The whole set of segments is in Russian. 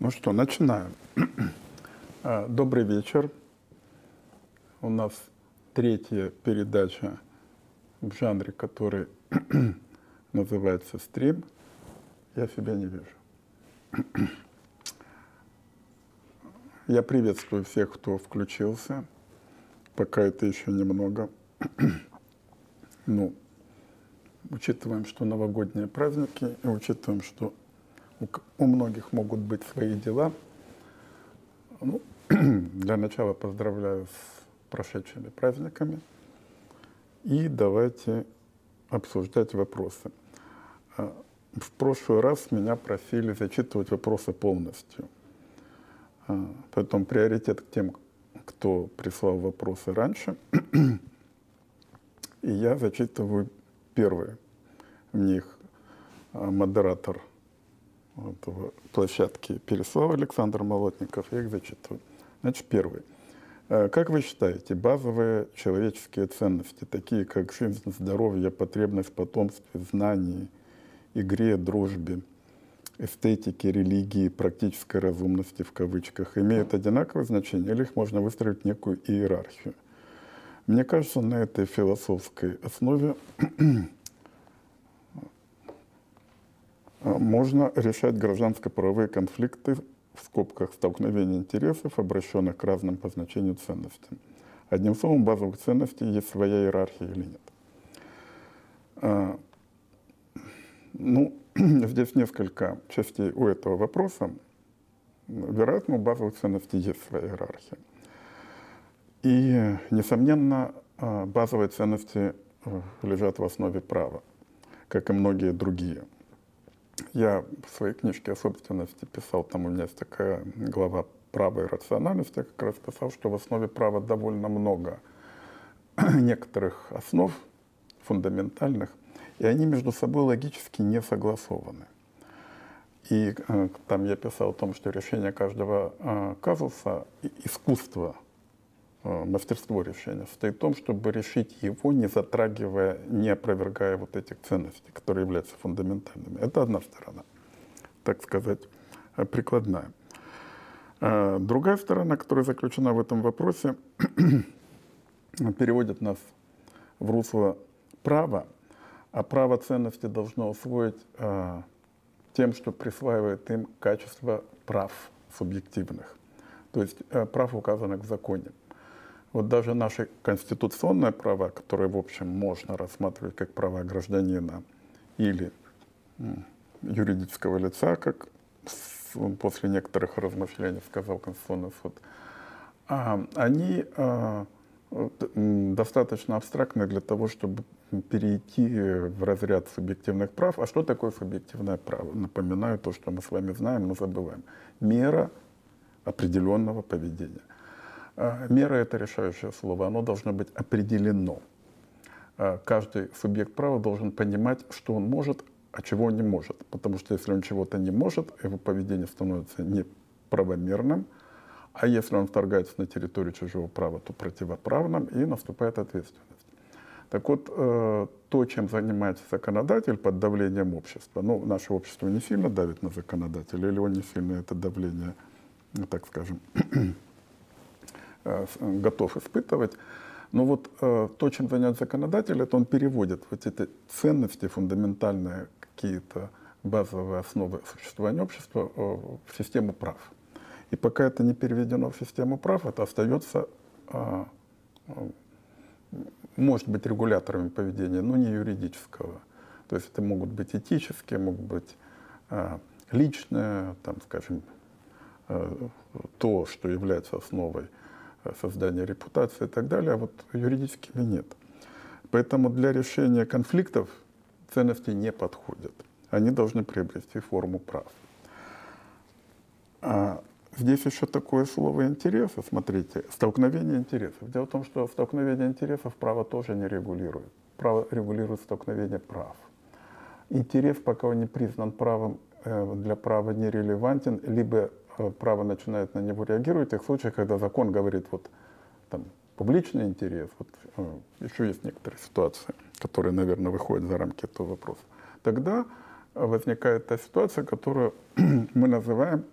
Ну что, начинаем. А, добрый вечер. У нас третья передача в жанре, который называется стрим. Я себя не вижу. Я приветствую всех, кто включился. Пока это еще немного. Ну, учитываем, что новогодние праздники, и учитываем, что у, многих могут быть свои дела. Ну, для начала поздравляю с прошедшими праздниками. И давайте обсуждать вопросы. А, в прошлый раз меня просили зачитывать вопросы полностью. А, поэтому приоритет к тем, кто прислал вопросы раньше. И я зачитываю первые. В них а, модератор площадки Переслав Александр Молотников. Я их зачитываю. Значит, первый. Э, как вы считаете, базовые человеческие ценности, такие как жизнь, здоровье, потребность в потомстве, знании, игре, дружбе, эстетике, религии, практической разумности в кавычках, имеют одинаковое значение или их можно выстроить некую иерархию? Мне кажется, на этой философской основе можно решать гражданско-правовые конфликты в скобках столкновения интересов, обращенных к разным по значению ценностям. Одним словом, базовых ценностей есть своя иерархия или нет. А, ну, здесь несколько частей у этого вопроса. Вероятно, у базовых ценностей есть своя иерархия. И, несомненно, а, базовые ценности э, лежат в основе права, как и многие другие – я в своей книжке о собственности писал, там у меня есть такая глава права и рациональности, я как раз писал, что в основе права довольно много некоторых основ фундаментальных, и они между собой логически не согласованы. И э, там я писал о том, что решение каждого э, казуса – искусство мастерство решения состоит в том, чтобы решить его, не затрагивая, не опровергая вот этих ценностей, которые являются фундаментальными. Это одна сторона, так сказать, э, прикладная. Э, другая сторона, которая заключена в этом вопросе, переводит нас в русло права, а право ценности должно усвоить тем, что присваивает им качество прав субъективных, то есть прав, указанных в законе. Вот даже наши конституционные права, которые, в общем, можно рассматривать как права гражданина или юридического лица, как после некоторых размышлений сказал Конституционный суд, а, они а, достаточно абстрактны для того, чтобы перейти в разряд субъективных прав. А что такое субъективное право? Напоминаю то, что мы с вами знаем, но забываем. Мера определенного поведения – мера – это решающее слово, оно должно быть определено. А, каждый субъект права должен понимать, что он может, а чего он не может. Потому что если он чего-то не может, его поведение становится неправомерным, а если он вторгается на территорию чужого права, то противоправным, и наступает ответственность. Так вот, э, то, чем занимается законодатель под давлением общества, ну, наше общество не сильно давит на законодателя, или он не сильно это давление, так скажем, готов испытывать. Но вот э, то, чем занят законодатель, это он переводит вот эти ценности, фундаментальные какие-то базовые основы существования общества э, в систему прав. И пока это не переведено в систему прав, это остается, может быть, регуляторами поведения, но не юридического. То есть это могут быть этические, могут быть личные, там, скажем, то, что является основой создания репутации и так далее, а вот юридическими нет. Поэтому для решения конфликтов ценности не подходят. Они должны приобрести форму прав. А здесь еще такое слово интересы, смотрите, столкновение интересов. Дело в том, что столкновение интересов право тоже не регулирует. Право регулирует столкновение прав. Интерес, пока он не признан правом, э, для права нерелевантен, либо Э, право начинает на него реагировать, в тех случаях, когда закон говорит, вот там публичный интерес, вот э, еще есть некоторые ситуации, которые, наверное, выходят за рамки этого вопроса, тогда возникает та ситуация, которую мы называем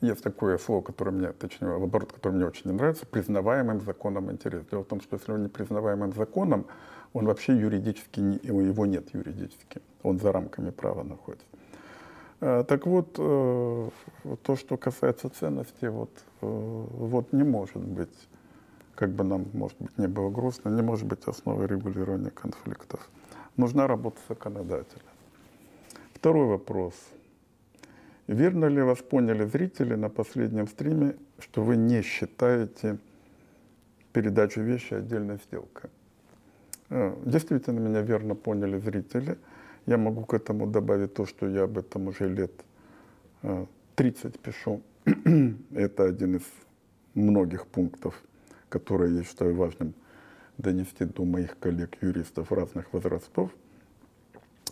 есть такое слово, которое мне, точнее, оборот, который мне очень не нравится, признаваемым законом интерес. Дело в том, что если он не признаваемым законом, он вообще юридически, не, его нет юридически, он за рамками права находится. Э, так вот, э, то, что касается ценностей, вот, э, вот не может быть, как бы нам, может быть, не было грустно, не может быть основой регулирования конфликтов. Нужна работа законодателя. Второй вопрос. Верно ли вас поняли зрители на последнем стриме, что вы не считаете передачу вещи отдельной сделкой? Действительно, меня верно поняли зрители – я могу к этому добавить то, что я об этом уже лет 30 э, пишу. Это один из многих пунктов, которые я считаю важным донести до моих коллег-юристов разных возрастов.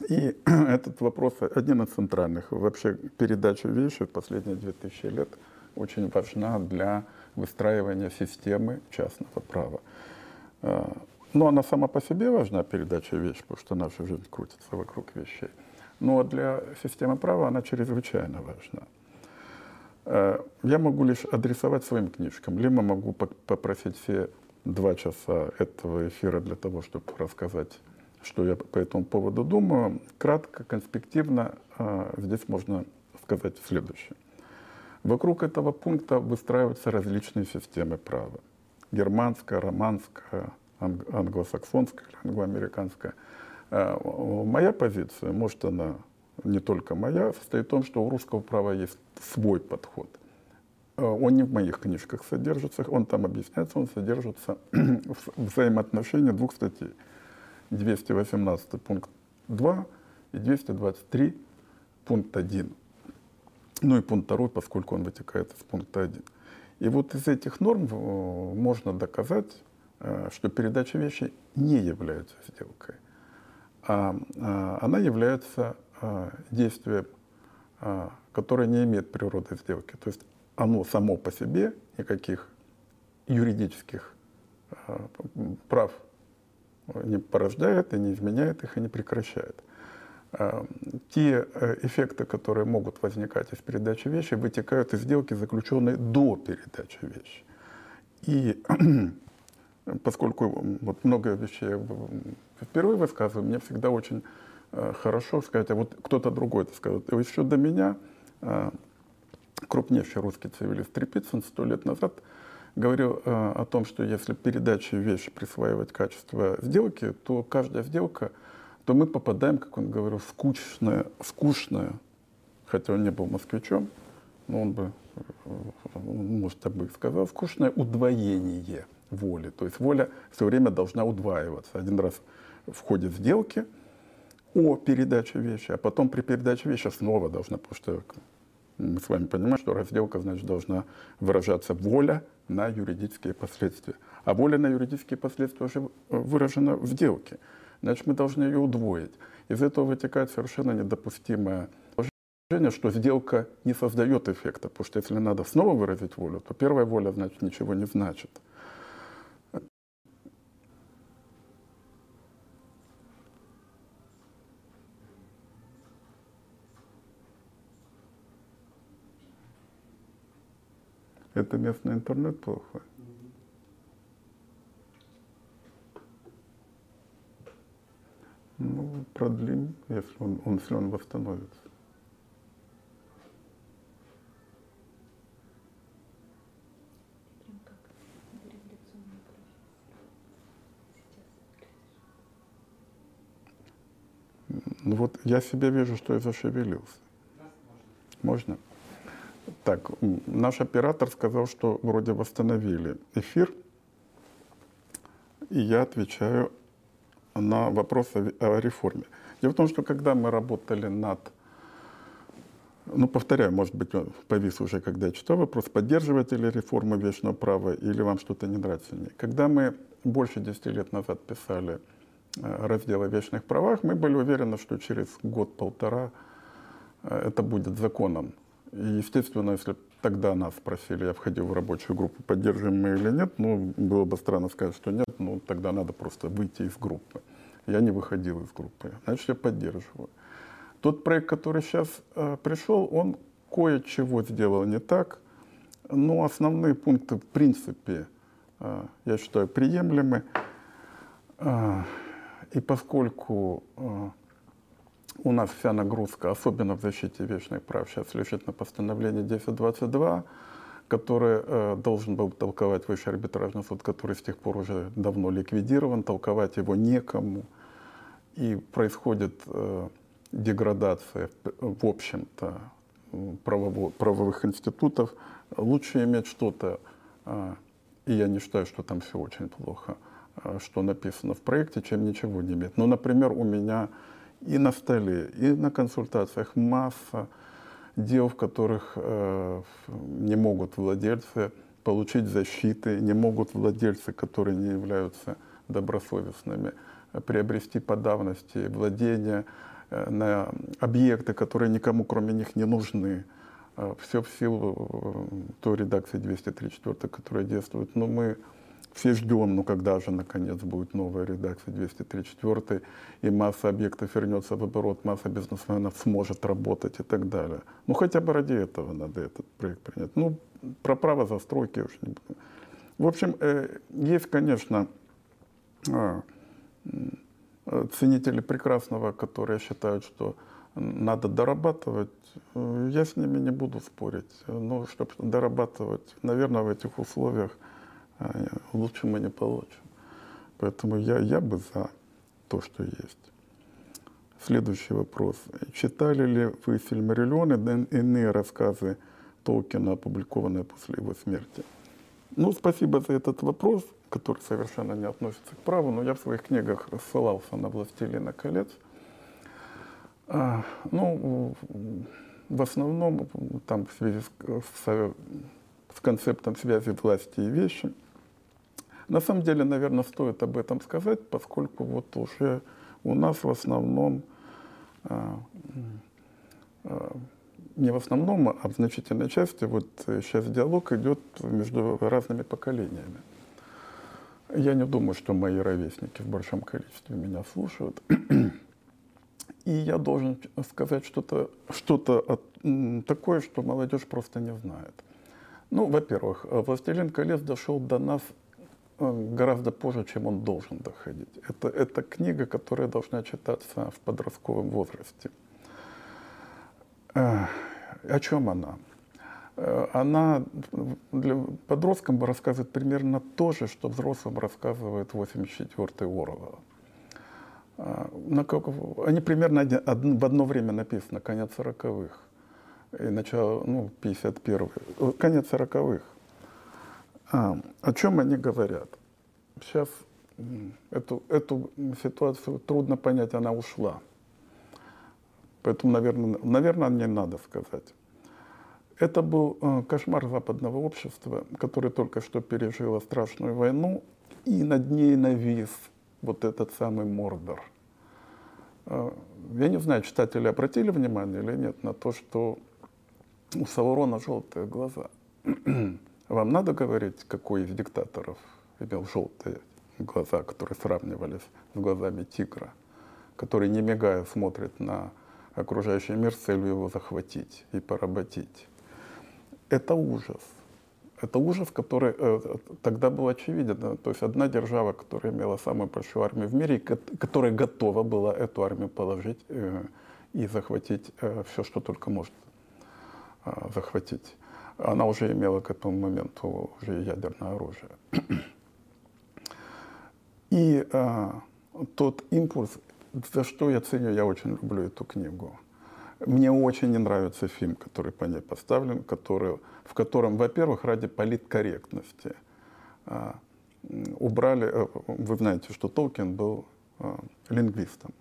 И этот вопрос один из центральных. Вообще передача вещи в последние 2000 лет очень важна для выстраивания системы частного права. Э, ну, она сама по себе важна, передача вещи, потому что наша жизнь крутится вокруг вещей. Но для системы права она чрезвычайно важна. Э, я могу лишь адресовать своим книжкам, либо могу попросить все два часа этого эфира для того, чтобы рассказать, что я по этому поводу думаю. Кратко, конспективно э, здесь можно сказать следующее. Вокруг этого пункта выстраиваются различные системы права. Германская, романская, англосаксонская или англоамериканская. А, моя позиция, может она не только моя, состоит в том, что у русского права есть свой подход. А, он не в моих книжках содержится, он там объясняется, он содержится в взаимоотношении двух статей. 218 пункт 2 и 223 пункт 1. Ну и пункт 2, поскольку он вытекает из пункта 1. И вот из этих норм э, можно доказать, что передача вещи не является сделкой, а, а она является а, действием, а, которое не имеет природы сделки. То есть оно само по себе никаких юридических прав не порождает и не изменяет их и не прекращает. Те э, эффекты, которые могут возникать из передачи вещи, вытекают из сделки, заключенной до передачи вещи. И поскольку вот много вещей впервые высказываю, мне всегда очень э, хорошо сказать, а вот кто-то другой это сказал. И еще до меня э, крупнейший русский цивилист Трепицын сто лет назад говорил э, о том, что если передаче вещи присваивать качество сделки, то каждая сделка, то мы попадаем, как он говорил, в скучное, скучное, хотя он не был москвичом, но он бы, может, так бы сказал, скучное удвоение воли. То есть воля все время должна удваиваться. Один раз в ходе сделки о передаче вещи, а потом при передаче вещи снова должна, потому что мы с вами понимаем, что разделка, значит, должна выражаться воля на юридические последствия. А воля на юридические последствия уже выражена в сделке. Значит, мы должны ее удвоить. Из этого вытекает совершенно недопустимое положение, что сделка не создает эффекта, потому что если надо снова выразить волю, то первая воля, значит, ничего не значит. Это местный интернет плохой. Ну, продлим, если он, он, если он восстановится. Ну вот я себе вижу, что я зашевелился. Можно? Так, наш оператор сказал, что вроде восстановили эфир, и я отвечаю на вопрос о, реформе. Дело в том, что когда мы работали над, ну, повторяю, может быть, повис уже, когда я читал вопрос, поддерживаете ли реформу вечного права или вам что-то не нравится. Когда мы больше 10 лет назад писали э, раздел о вечных правах, мы были уверены, что через год-полтора э, это будет законом и, естественно, если тогда нас спросили, я входил в рабочую группу, поддерживаем мы или нет, ну, было бы странно сказать, что нет, ну, тогда надо просто выйти из группы. Я не выходил из группы, значит, я поддерживаю. Тот проект, который сейчас э, пришел, он кое-чего сделал не так, но основные пункты в принципе, э, я считаю, приемлемы. Э, и поскольку э, у нас вся нагрузка, особенно в защите вечных прав, сейчас лежит на постановлении 1022, который э, должен был толковать Высший арбитражный суд, который с тех пор уже давно ликвидирован, толковать его некому. И происходит э, деградация, в общем-то, правово, правовых институтов. Лучше иметь что-то, э, и я не считаю, что там все очень плохо, э, что написано в проекте, чем ничего не иметь. Ну, например, у меня и на столе, и на консультациях масса дел, в которых э, не могут владельцы получить защиты, не могут владельцы, которые не являются добросовестными, приобрести по давности владения э, на объекты, которые никому кроме них не нужны. Э, все в силу э, той редакции 234, которая действует. Но мы все ждем, ну когда же наконец будет новая редакция 234, и масса объектов вернется в оборот, масса бизнесменов сможет работать и так далее. Ну хотя бы ради этого надо этот проект принять. Ну, про право застройки уж не буду. В общем, э, есть, конечно, э, ценители прекрасного, которые считают, что надо дорабатывать. Э, я с ними не буду спорить. Но чтобы дорабатывать, наверное, в этих условиях – а лучше мы не получим. Поэтому я, я бы за то, что есть. Следующий вопрос. Читали ли вы фильм «Релион» и иные рассказы Толкина, опубликованные после его смерти? Ну, спасибо за этот вопрос, который совершенно не относится к праву, но я в своих книгах ссылался на «Властелина колец». А, ну, в основном там в связи с, с, с концептом связи власти и вещи – на самом деле, наверное, стоит об этом сказать, поскольку вот уже у нас в основном, а, а, не в основном, а в значительной части, вот сейчас диалог идет между разными поколениями. Я не думаю, что мои ровесники в большом количестве меня слушают. И я должен сказать что-то что, -то, такое, что молодежь просто не знает. Ну, во-первых, «Властелин колец» дошел до нас гораздо позже, чем он должен доходить. Это, это книга, которая должна читаться в подростковом возрасте. Э, о чем она? Э, она для подросткам рассказывает примерно то же, что взрослым рассказывает 84-й Орла. Э, они примерно в одно время написаны, конец 40-х и начало, ну, 51-й, конец 40-х. А, о чем они говорят? Сейчас эту, эту ситуацию трудно понять, она ушла. Поэтому, наверное, наверное, не надо сказать. Это был э, кошмар западного общества, которое только что пережило страшную войну, и над ней навис вот этот самый Мордор. Э, я не знаю, читатели обратили внимание или нет на то, что у Саурона желтые глаза. Вам надо говорить, какой из диктаторов имел желтые глаза, которые сравнивались с глазами тигра, который, не мигая, смотрит на окружающий мир с целью его захватить и поработить. Это ужас. Это ужас, который э, тогда был очевиден. То есть одна держава, которая имела самую большую армию в мире, которая готова была эту армию положить э, и захватить э, все, что только может э, захватить она уже имела к этому моменту уже ядерное оружие. И а, тот импульс, за что я ценю, я очень люблю эту книгу. Мне очень не нравится фильм, который по ней поставлен, который, в котором, во-первых, ради политкорректности а, убрали, а, вы знаете, что Толкин был а, лингвистом.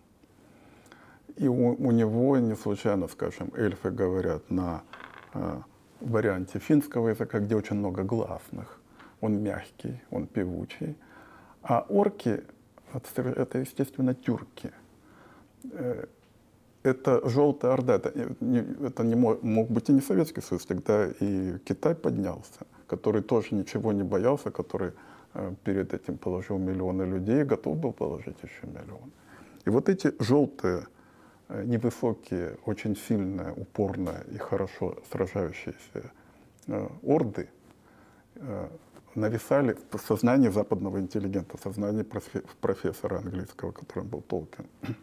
И у, у него не случайно, скажем, эльфы говорят на а, варианте финского языка, где очень много гласных. Он мягкий, он певучий. А орки — это, естественно, тюрки. Э, это желтая орда, это, не, это не мог, мог быть и не Советский Союз, тогда и Китай поднялся, который тоже ничего не боялся, который э, перед этим положил миллионы людей готов был положить еще миллион. И вот эти желтые невысокие, очень сильные, упорные и хорошо сражающиеся э, орды э, нависали в сознании западного интеллигента, в сознании профессора английского, которым был Толкин.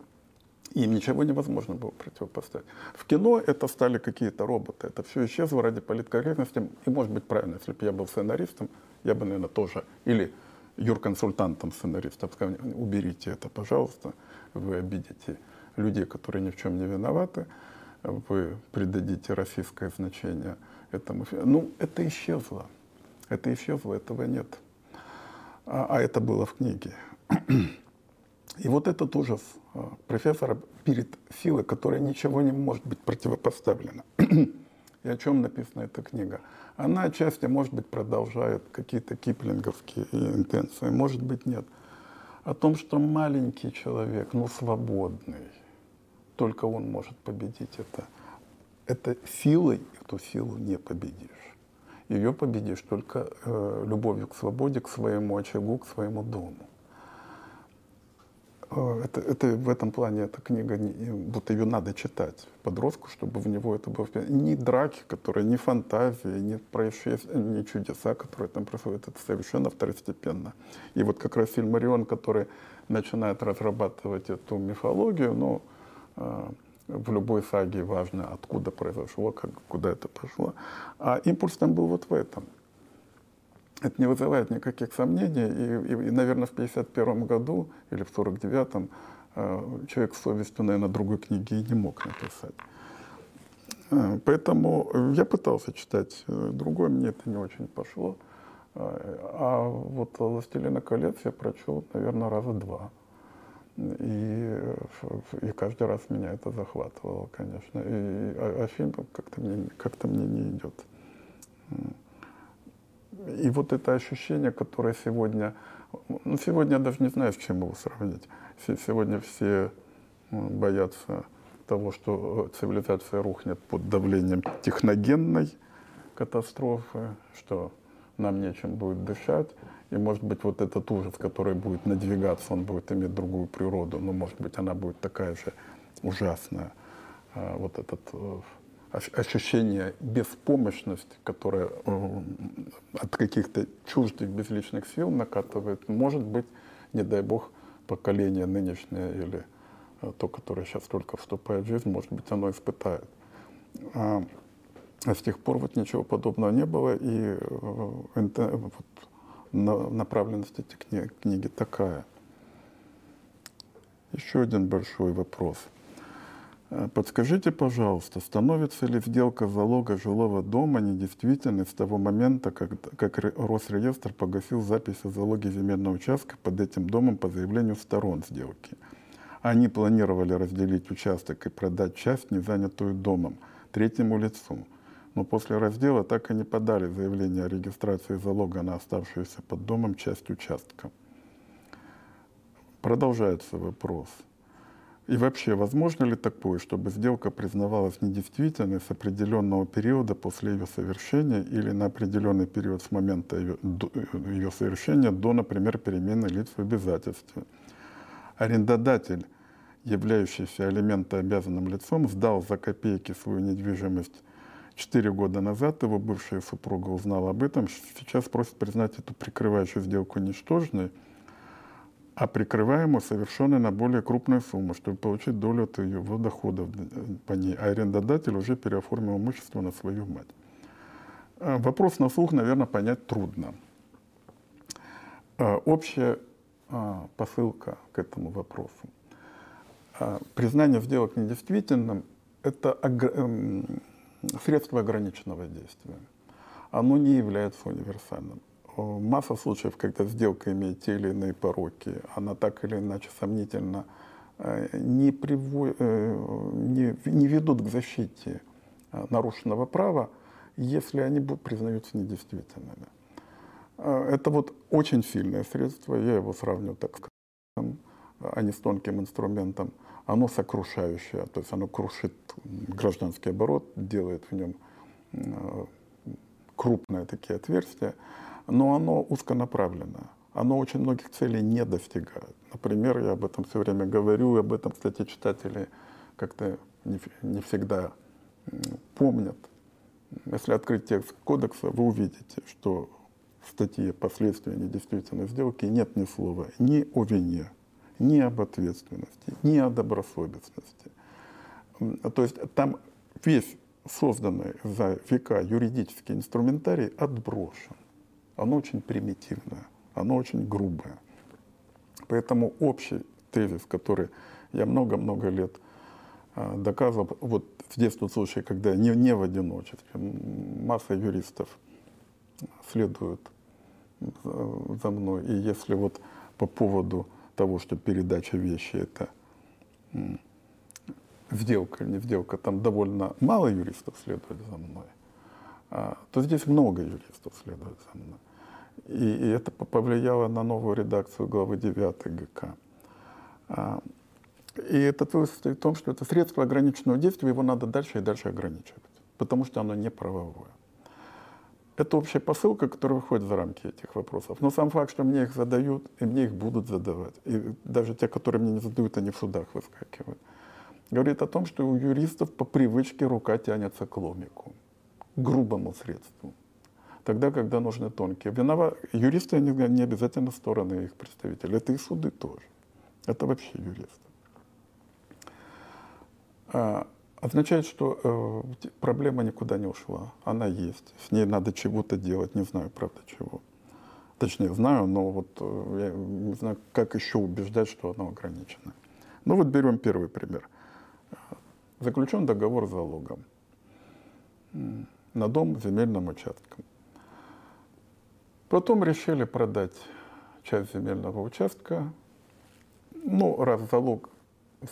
Им ничего невозможно было противопоставить. В кино это стали какие-то роботы. Это все исчезло ради политкорректности. И может быть правильно, если бы я был сценаристом, я бы, наверное, тоже, или юрконсультантом сценариста, уберите это, пожалуйста, вы обидите людей, которые ни в чем не виноваты, вы придадите российское значение этому. Ну, это исчезло. Это исчезло, этого нет. А, а это было в книге. И вот этот ужас а, профессора перед силой, которая ничего не может быть противопоставлена. И о чем написана эта книга? Она отчасти, может быть, продолжает какие-то киплинговские интенции, может быть, нет. О том, что маленький человек, но свободный, только он может победить это. Это силой эту силу не победишь. Ее победишь только э, любовью к свободе, к своему очагу, к своему дому. Э, это, это в этом плане эта книга, вот ее надо читать подростку, чтобы в него это было. Ни драки, которые, ни фантазии, ни происшествия, ни чудеса, которые там происходят, это совершенно второстепенно. И вот как раз фильм «Марион», который начинает разрабатывать эту мифологию, ну, э, в любой саге важно, откуда произошло, как, куда это пошло. А импульс там был вот в этом – это не вызывает никаких сомнений. И, и, и наверное, в 1951 году или в 1949 э, человек с совестью, наверное, другой книги и не мог написать. Э, поэтому я пытался читать э, другое, мне это не очень пошло. А вот «Властелина колец» я прочел, наверное, раза два. И, и каждый раз меня это захватывало, конечно. И, а, а фильм как-то мне, как мне не идет. И вот это ощущение, которое сегодня, ну сегодня я даже не знаю, с чем его сравнить. Сегодня все боятся того, что цивилизация рухнет под давлением техногенной катастрофы, что нам нечем будет дышать. И, может быть, вот этот ужас, который будет надвигаться, он будет иметь другую природу, но, может быть, она будет такая же ужасная. А вот этот э, ощущение беспомощности, которое э, от каких-то чуждых безличных сил накатывает, может быть, не дай бог, поколение нынешнее или э, то, которое сейчас только вступает в жизнь, может быть, оно испытает. А, а с тех пор вот ничего подобного не было, и вот, направленность этой книги, книги такая. Еще один большой вопрос – Э, подскажите, пожалуйста, становится ли сделка залога жилого дома недействительной с того момента, как, как Росреестр погасил запись о залоге земельного участка под этим домом по заявлению сторон сделки? Они планировали разделить участок и продать часть, не занятую домом, третьему лицу. Но после раздела так и не подали заявление о регистрации залога на оставшуюся под домом часть участка. Продолжается вопрос – и вообще, возможно ли такое, чтобы сделка признавалась недействительной с определенного периода после ее совершения или на определенный период с момента ее, до, ее совершения до, например, перемены лиц в обязательстве? Арендодатель, являющийся алиментообязанным лицом, сдал за копейки свою недвижимость Четыре года назад его бывшая супруга узнала об этом, сейчас просит признать эту прикрывающую сделку ничтожной – а прикрываемую совершенно на более крупную сумму, чтобы получить долю от его доходов по ней, а арендодатель уже переоформил имущество на свою мать. А, вопрос на слух, наверное, понять трудно. А, общая посылка к этому вопросу. Признание сделок недействительным – это эм, средство ограниченного действия. Оно не является универсальным масса случаев, когда сделка имеет те или иные пороки, она так или иначе сомнительно э, не, приво... Э, не, не ведут к защите э, нарушенного права, если они признаются недействительными. Это вот очень сильное средство, я его сравню так с а не с тонким инструментом. Оно сокрушающее, то есть оно крушит гражданский оборот, делает в нем крупные такие отверстия но оно узконаправленно. Оно очень многих целей не достигает. Например, я об этом все время говорю, и об этом, кстати, читатели как-то не, не всегда помнят. Если открыть текст кодекса, вы увидите, что в статье «Последствия недействительной сделки» нет ни слова ни о вине, ни об ответственности, ни о добросовестности. То есть там весь созданный за века юридический инструментарий отброшен. Оно очень примитивное, оно очень грубое. Поэтому общий тезис, который я много-много лет а, доказывал, вот здесь тот случай, когда не, не в одиночестве, масса юристов следует за мной. И если вот по поводу того, что передача вещи это сделка не сделка, там довольно мало юристов следует за мной, а, то здесь много юристов следует за мной. И, и это повлияло на новую редакцию главы 9 ГК. А, и это состоит в том, что это средство ограниченного действия, его надо дальше и дальше ограничивать, потому что оно не правовое. Это общая посылка, которая выходит за рамки этих вопросов. Но сам факт, что мне их задают, и мне их будут задавать, и даже те, которые мне не задают, они в судах выскакивают, говорит о том, что у юристов по привычке рука тянется к ломику, к грубому средству. Тогда, когда нужны тонкие. Виноват... Юристы они не обязательно стороны их представителей. Это и суды тоже. Это вообще юристы. Означает, что э, проблема никуда не ушла. Она есть. С ней надо чего-то делать. Не знаю, правда, чего. Точнее, знаю, но вот э, я не знаю, как еще убеждать, что она ограничена. Ну вот берем первый пример. Заключен договор с залогом на дом земельным участком. Потом решили продать часть земельного участка. Ну, раз залог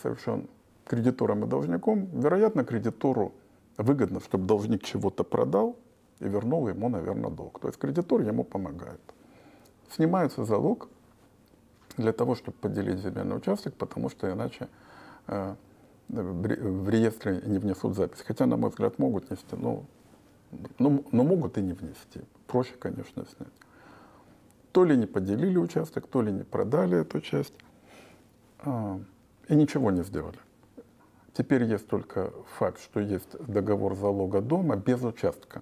совершен кредитором и должником, вероятно, кредитору выгодно, чтобы должник чего-то продал и вернул ему, наверное, долг. То есть кредитор ему помогает. Снимается залог для того, чтобы поделить земельный участок, потому что иначе э, в реестре не внесут запись. Хотя, на мой взгляд, могут нести, но, но, но могут и не внести. Проще, конечно, снять. То ли не поделили участок, то ли не продали эту часть. А, и ничего не сделали. Теперь есть только факт, что есть договор залога дома без участка,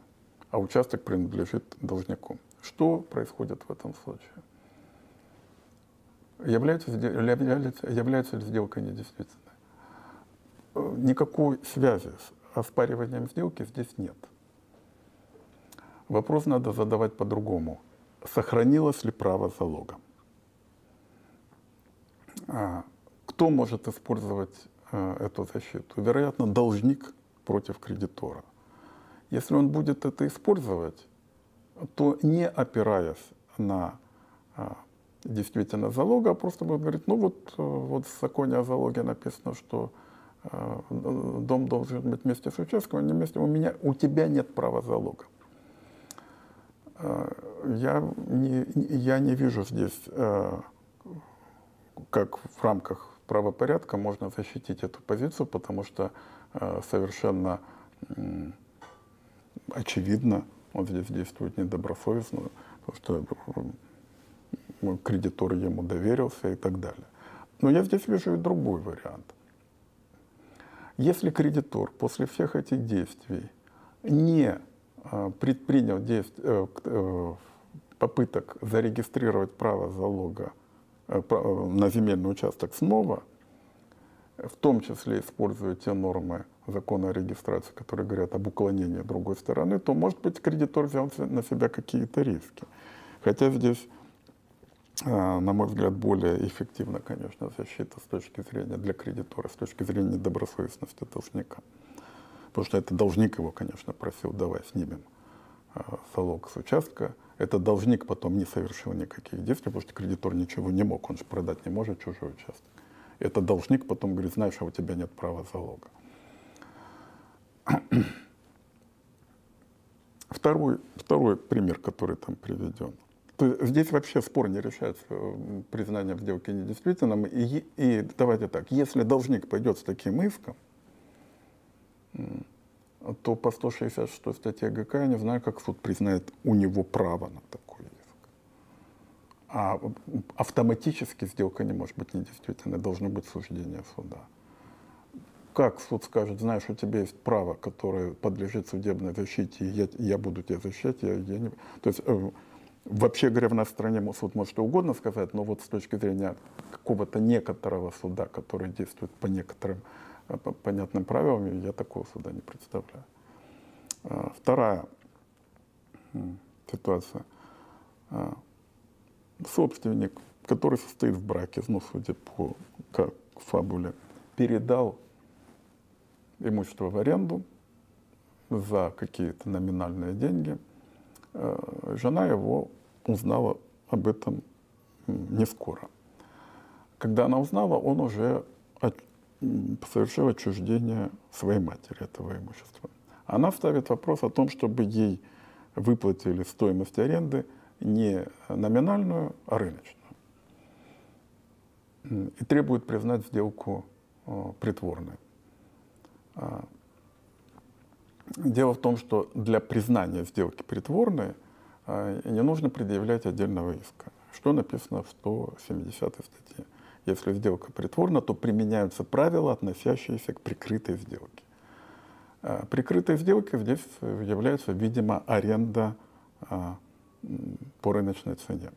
а участок принадлежит должнику. Что происходит в этом случае? Является, является, является ли сделка недействительной? Никакой связи с оспариванием сделки здесь нет. Вопрос надо задавать по-другому. Сохранилось ли право залога? А, кто может использовать Э, эту защиту? Вероятно, должник против кредитора. Если он будет это использовать, то не опираясь на а, действительно залога, а просто будет говорить, ну вот, э, вот в законе о залоге написано, что дом должен быть вместе с участком, а не вместе. У, меня, у тебя нет права залога. Я не, я не вижу здесь, как в рамках правопорядка можно защитить эту позицию, потому что э, совершенно очевидно, он здесь действует недобросовестно, потому что кредитор ему доверился и так далее. Но я здесь вижу и другой вариант. Если кредитор после всех этих действий не э, предпринял действ... э, попыток зарегистрировать право залога на земельный участок снова, в том числе используя те нормы закона о регистрации, которые говорят об уклонении другой стороны, то, может быть, кредитор взял на себя какие-то риски. Хотя здесь, э, на мой взгляд, более эффективна, конечно, защита с точки зрения для кредитора, с точки зрения добросовестности должника. Потому что это должник его, конечно, просил, давай снимем залог с участка, этот должник потом не совершил никаких действий, потому что кредитор ничего не мог, он же продать не может чужой участок. Этот должник потом говорит, знаешь, а у тебя нет права залога. Второй, второй пример, который там приведен. То здесь вообще спор не решается признанием сделки недействительным. И, и давайте так, если должник пойдет с таким иском, то по 166 статье ГК я не знаю, как суд признает у него право на такой иск. А автоматически сделка не может быть недействительной, должно быть суждение суда. как суд скажет, знаешь, у тебя есть право, которое подлежит судебной защите, и я, я буду тебя защищать, я, я не... То есть э, вообще говоря, в нашей стране суд может что угодно сказать, но вот с точки зрения какого-то некоторого суда, который действует по некоторым по понятным правилам, я такого суда не представляю. Э, вторая ситуация. Э, собственник, который состоит в браке, ну, судя по как, фабуле, передал имущество в аренду за какие-то номинальные деньги. Э, жена его узнала об этом не скоро. Когда она узнала, он уже совершил отчуждение своей матери этого имущества. Она ставит вопрос о том, чтобы ей выплатили стоимость аренды не номинальную, а рыночную. И требует признать сделку э, притворной. А, дело в том, что для признания сделки притворной а, не нужно предъявлять отдельного иска. Что написано в 170 статье? Если сделка притворна, то применяются правила, относящиеся к прикрытой сделке. А, прикрытой сделкой здесь является, видимо, аренда по рыночной цене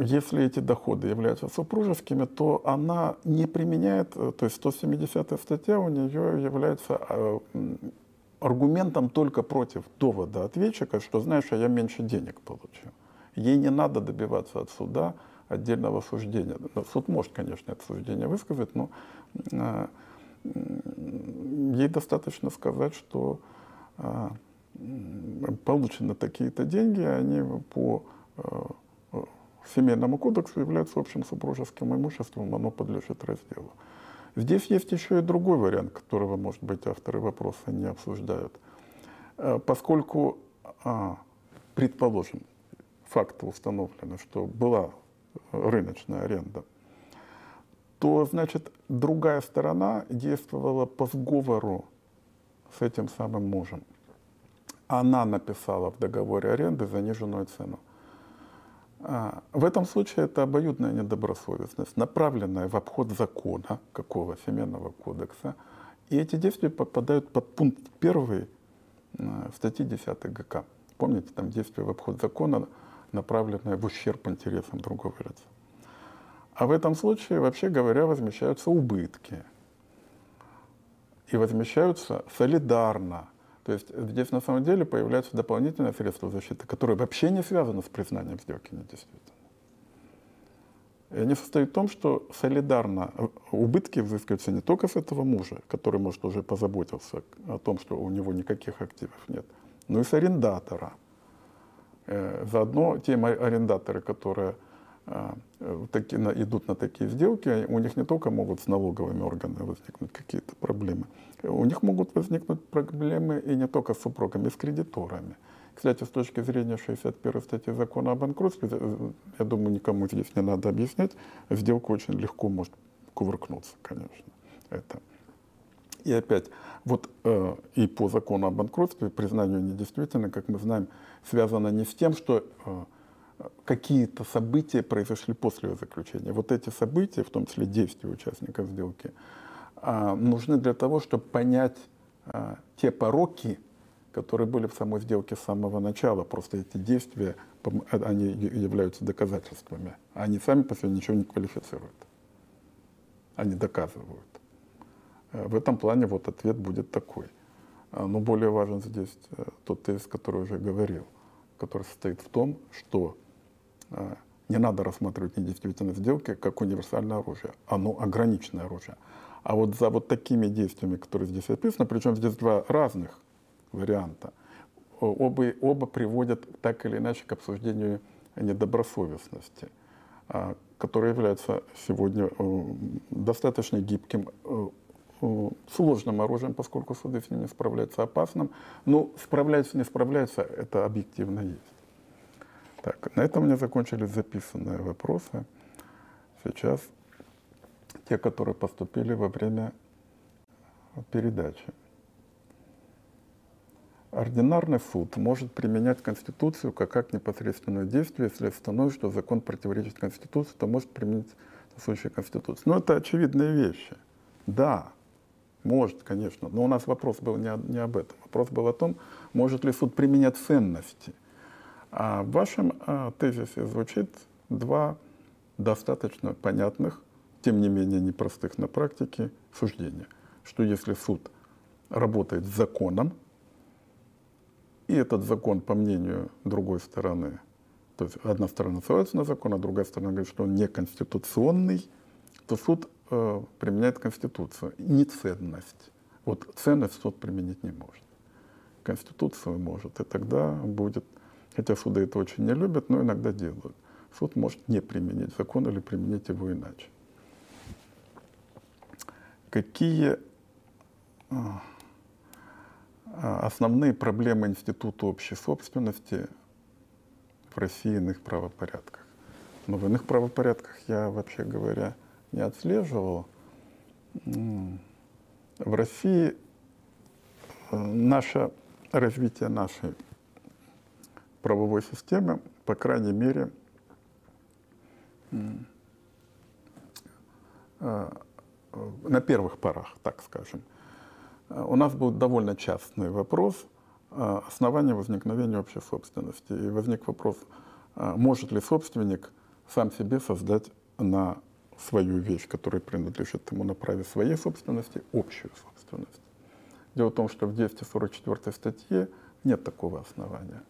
если эти доходы являются супружескими, то она не применяет, э, то есть 170 статья у нее является э, аргументом только против довода ответчика, что знаешь, а я меньше денег получу. Ей не надо добиваться от суда отдельного суждения. Суд может, конечно, это суждение высказать, но э, ей достаточно сказать, что получены такие-то деньги, они по Семейному кодексу является общим супружеским имуществом, оно подлежит разделу. Здесь есть еще и другой вариант, которого, может быть, авторы вопроса не обсуждают. Э, поскольку, предположим, факты установлены, что была рыночная аренда, то, значит, другая сторона действовала по сговору с этим самым мужем. Она написала в договоре аренды заниженную цену. А, в этом случае это обоюдная недобросовестность, направленная в обход закона, какого семейного кодекса. И эти действия попадают под пункт 1 а, статьи 10 ГК. Помните, там действия в обход закона, направленные в ущерб интересам другого лица. А в этом случае, вообще говоря, возмещаются убытки. И возмещаются солидарно то есть здесь на самом деле появляются дополнительные средства защиты, которые вообще не связаны с признанием сделки недействительной. И они состоят в том, что солидарно убытки взыскиваются не только с этого мужа, который, может, уже позаботился о том, что у него никаких активов нет, но и с арендатора. Э, заодно те арендаторы, которые э, на, идут на такие сделки, у них не только могут с налоговыми органами возникнуть какие-то проблемы, у них могут возникнуть проблемы и не только с супругами, с кредиторами. Кстати, с точки зрения 61 статьи закона о банкротстве, я думаю, никому здесь не надо объяснять, сделка очень легко может кувыркнуться, конечно. Это. И опять, вот э, и по закону о банкротстве признание недействительно, как мы знаем, связано не с тем, что э, какие-то события произошли после его заключения. Вот эти события, в том числе действия участников сделки, а, нужны для того, чтобы понять а, те пороки, которые были в самой сделке с самого начала. Просто эти действия, они являются доказательствами. Они сами по себе ничего не квалифицируют. Они доказывают. Э, в этом плане вот ответ будет такой. А, но более важен здесь э, тот тезис, который уже говорил, который состоит в том, что э, не надо рассматривать недействительность сделки как универсальное оружие. Оно ограниченное оружие. А вот за вот такими действиями, которые здесь описаны, причем здесь два разных варианта, оба, оба приводят так или иначе к обсуждению недобросовестности, а, которая является сегодня э, достаточно гибким, э, сложным оружием, поскольку суды с ним не справляются, опасным. Но справляются, не справляются, это объективно есть. Так, на этом у меня закончились записанные вопросы. Сейчас те, которые поступили во время передачи. Ординарный суд может применять Конституцию как акт непосредственного действия, если установит, что закон противоречит Конституции, то может применить в случае Конституции. Но это очевидные вещи. Да, может, конечно. Но у нас вопрос был не, не об этом. Вопрос был о том, может ли суд применять ценности. А в вашем а, тезисе звучит два достаточно понятных, тем не менее непростых на практике суждения. Что если суд работает с законом, и этот закон, по мнению другой стороны, то есть одна сторона ссылается на закон, а другая сторона говорит, что он неконституционный, то суд э, применяет Конституцию, не ценность. Вот ценность суд применить не может. Конституцию может, и тогда будет, хотя суды это очень не любят, но иногда делают. Суд может не применить закон или применить его иначе. Какие а, основные проблемы Института общей собственности в России иных правопорядках. Но в иных правопорядках я, вообще говоря, не отслеживал. В России э, наше развитие нашей правовой системы, по крайней мере, э, на первых порах, так скажем, у нас был довольно частный вопрос основания возникновения общей собственности. И возник вопрос, может ли собственник сам себе создать на свою вещь, которая принадлежит ему на праве своей собственности, общую собственность. Дело в том, что в 244 статье нет такого основания.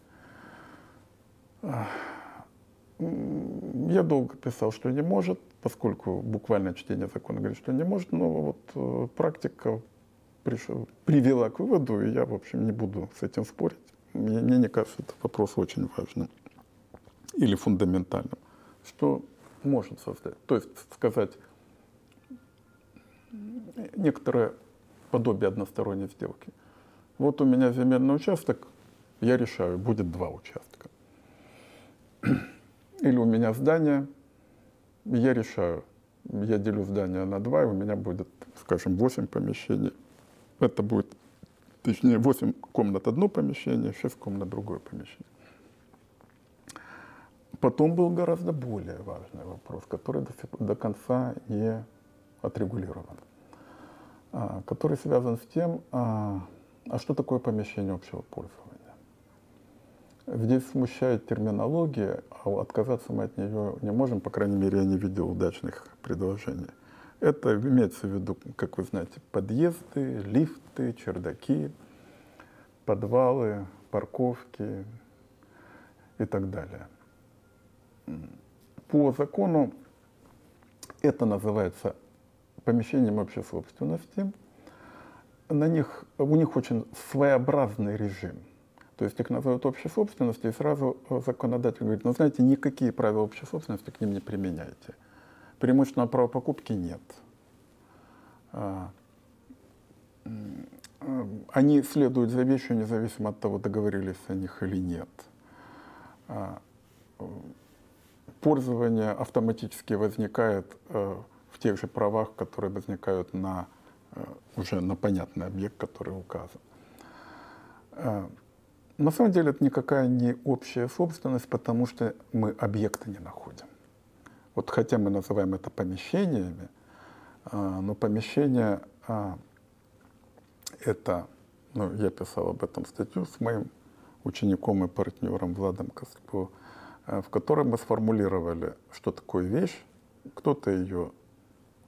Я долго писал, что не может, поскольку буквальное чтение закона говорит, что не может, но вот э, практика привела к выводу, и я, в общем, не буду с этим спорить. Мне, мне не кажется, это вопрос очень важным или фундаментальным, что может создать. То есть сказать некоторое подобие односторонней сделки. Вот у меня земельный участок, я решаю, будет два участка. Или у меня здание, я решаю, я делю здание на два, и у меня будет, скажем, 8 помещений. Это будет, точнее, 8 комнат одно помещение, 6 комнат другое помещение. Потом был гораздо более важный вопрос, который до, до конца не отрегулирован, а, который связан с тем, а, а что такое помещение общего пользования. Здесь смущает терминология, а отказаться мы от нее не можем, по крайней мере, я не видел удачных предложений. Это имеется в виду, как вы знаете, подъезды, лифты, чердаки, подвалы, парковки и так далее. По закону это называется помещением общей собственности. На них, у них очень своеобразный режим. То есть их называют общей собственностью, и сразу законодатель говорит, ну знаете, никакие правила общей собственности к ним не применяйте. Преимущественного права покупки нет. А, они следуют за вещью, независимо от того, договорились о них или нет. Пользование автоматически возникает э, в тех же правах, которые возникают на э, уже на понятный объект, который указан. Э, на самом деле это никакая не общая собственность, потому что мы объекты не находим. Вот хотя мы называем это помещениями, но помещение это, ну, я писал об этом статью с моим учеником и партнером Владом Коско, в котором мы сформулировали, что такое вещь, кто-то ее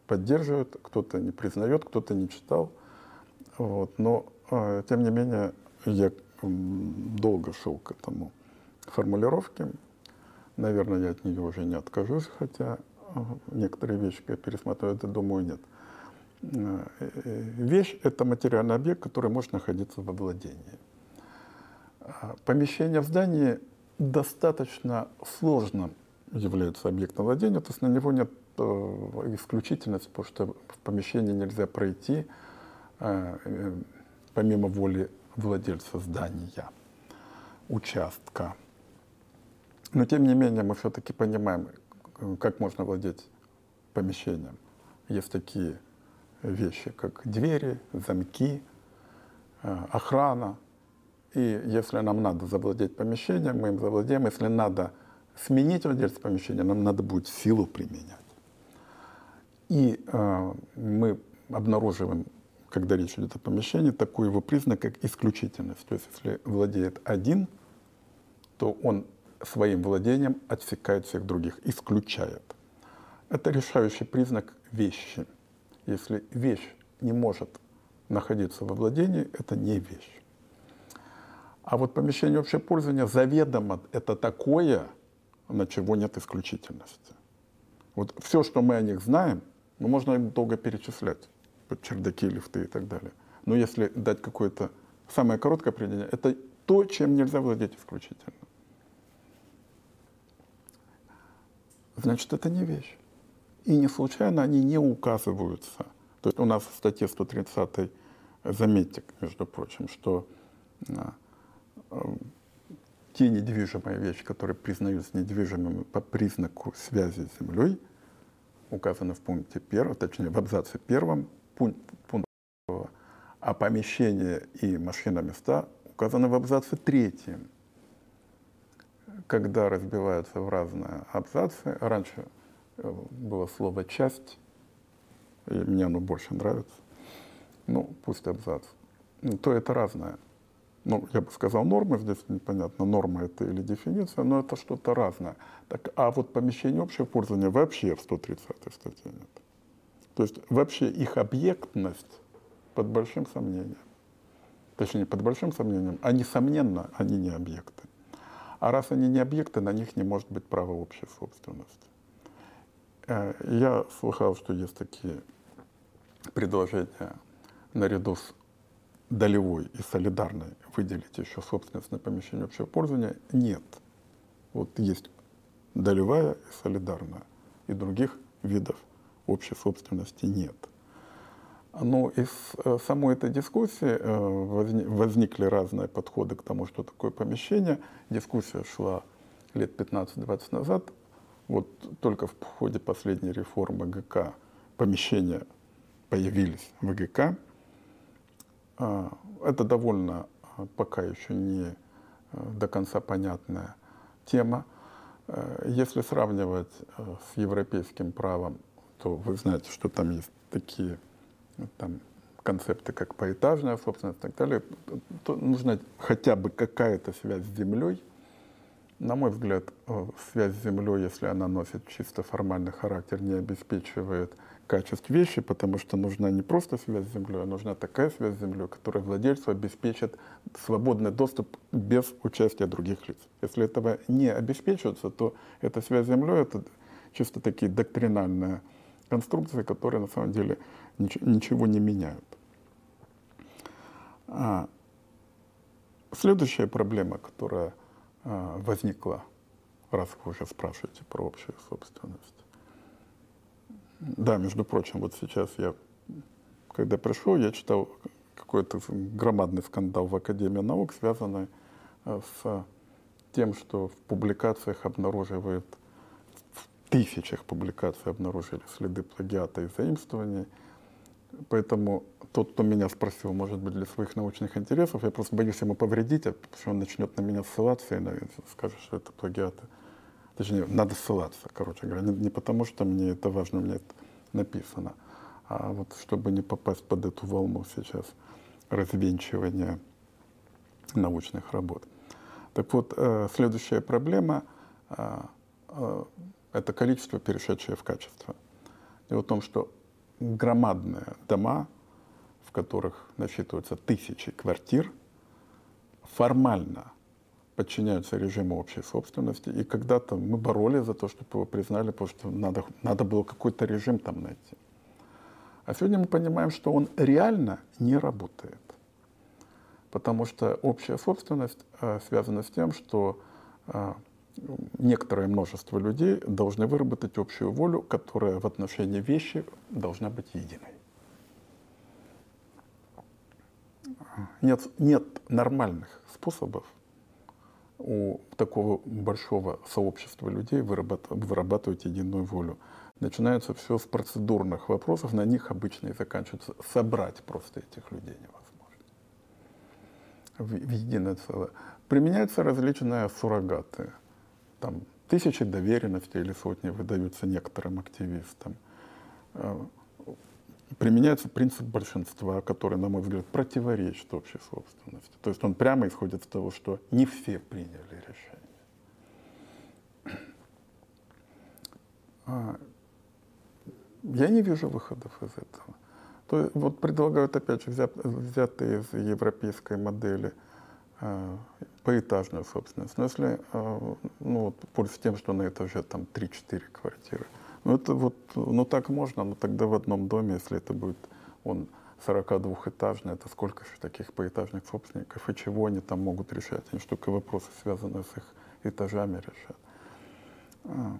поддерживает, кто-то не признает, кто-то не читал. Вот. Но, э, тем не менее, я долго шел к этому формулировке. Наверное, я от нее уже не откажусь, хотя э, некоторые вещи я пересматриваю, это думаю, нет. Э, вещь — это материальный объект, который может находиться во владении. Помещение в здании достаточно сложным является объектом владения, то есть на него нет э, исключительности, потому что в помещении нельзя пройти э, э, помимо воли владельца здания, участка. Но тем не менее мы все-таки понимаем, как можно владеть помещением. Есть такие вещи, как двери, замки, охрана, и если нам надо завладеть помещением, мы им завладеем. Если надо сменить владельца помещения, нам надо будет силу применять. И э, мы обнаруживаем, когда речь идет о помещении, такой его признак, как исключительность. То есть если владеет один, то он своим владением отсекает всех других, исключает. Это решающий признак вещи. Если вещь не может находиться во владении, это не вещь. А вот помещение общего пользования заведомо это такое, на чего нет исключительности. Вот все, что мы о них знаем, ну, можно долго перечислять, чердаки, лифты и так далее. Но если дать какое-то самое короткое определение, это то, чем нельзя владеть исключительно. Значит, это не вещь. И не случайно они не указываются. То есть у нас в статье 130 заметьте, между прочим, что а, те недвижимые вещи, которые признаются недвижимыми по признаку связи с землей, указаны в пункте первом, точнее в абзаце первом пункте а помещения и машиноместа указаны в абзаце третьем. Когда разбиваются в разные абзацы, раньше э, было слово «часть», и мне оно больше нравится, ну, пусть абзац, то это разное ну, я бы сказал, нормы, здесь непонятно, норма это или дефиниция, но это что-то разное. Так, а вот помещение общего пользования вообще в 130 статье нет. То есть вообще их объектность под большим сомнением. Точнее, под большим сомнением, а несомненно, они не объекты. А раз они не объекты, на них не может быть права общей собственности. Э, я слыхал, что есть такие предложения наряду с долевой и солидарной выделить еще собственность на помещение общего пользования, нет. Вот есть долевая и солидарная, и других видов общей собственности нет. Но из э, самой этой дискуссии э, возникли разные подходы к тому, что такое помещение. Дискуссия шла лет 15-20 назад. Вот только в ходе последней реформы ГК помещения появились в ГК. А, это довольно а, пока еще не а, до конца понятная тема. Если сравнивать с европейским правом, то вы знаете, что там есть такие там, концепты, как поэтажная собственность и так далее, то нужна хотя бы какая-то связь с землей. На мой взгляд, связь с землей, если она носит чисто формальный характер, не обеспечивает качеств вещи, потому что нужна не просто связь с землей, а нужна такая связь с землей, которая владельцу обеспечит свободный доступ без участия других лиц. Если этого не обеспечивается, то эта связь с землей — это чисто такие доктринальные конструкции, которые на самом деле ничего не меняют. А следующая проблема, которая а, возникла, раз вы уже спрашиваете про общую собственность, да, между прочим, вот сейчас я, когда пришел, я читал какой-то громадный скандал в Академии наук, связанный э, с тем, что в публикациях обнаруживают, в тысячах публикаций обнаружили следы плагиата и заимствований. Поэтому тот, кто меня спросил, может быть, для своих научных интересов, я просто боюсь ему повредить, а потому что он начнет на меня ссылаться и наверное, скажет, что это плагиаты. Точнее, надо ссылаться, короче говоря. Не, не потому, что мне это важно, меня это написано, а вот чтобы не попасть под эту волну сейчас развенчивания научных работ. Так вот, э, следующая проблема э, э, — это количество, перешедшее в качество. Дело в том, что громадные дома, в которых насчитываются тысячи квартир, формально подчиняются режиму общей собственности. И когда-то мы боролись за то, чтобы его признали, потому что надо, надо было какой-то режим там найти. А сегодня мы понимаем, что он реально не работает. Потому что общая собственность э, связана с тем, что э, некоторое множество людей должны выработать общую волю, которая в отношении вещи должна быть единой. Нет, нет нормальных способов у такого большого сообщества людей вырабатывать, единую волю. Начинается все с процедурных вопросов, на них обычно и заканчивается. Собрать просто этих людей невозможно в, в единое целое. Применяются различные суррогаты. Там тысячи доверенностей или сотни выдаются некоторым активистам. Э, применяется принцип большинства, который, на мой взгляд, противоречит общей собственности. То есть он прямо исходит из того, что не все приняли решение. А, я не вижу выходов из этого. То есть, вот предлагают, опять же, взят, взятые из европейской модели э, поэтажную собственность. Но если, э, ну, вот, пользуясь тем, что на этаже там 3-4 квартиры, ну, это вот, ну, так можно, но тогда в одном доме, если это будет, он 42-этажный, это сколько же таких поэтажных собственников, и чего они там могут решать? Они что только вопросы, связанные с их этажами, решат. А.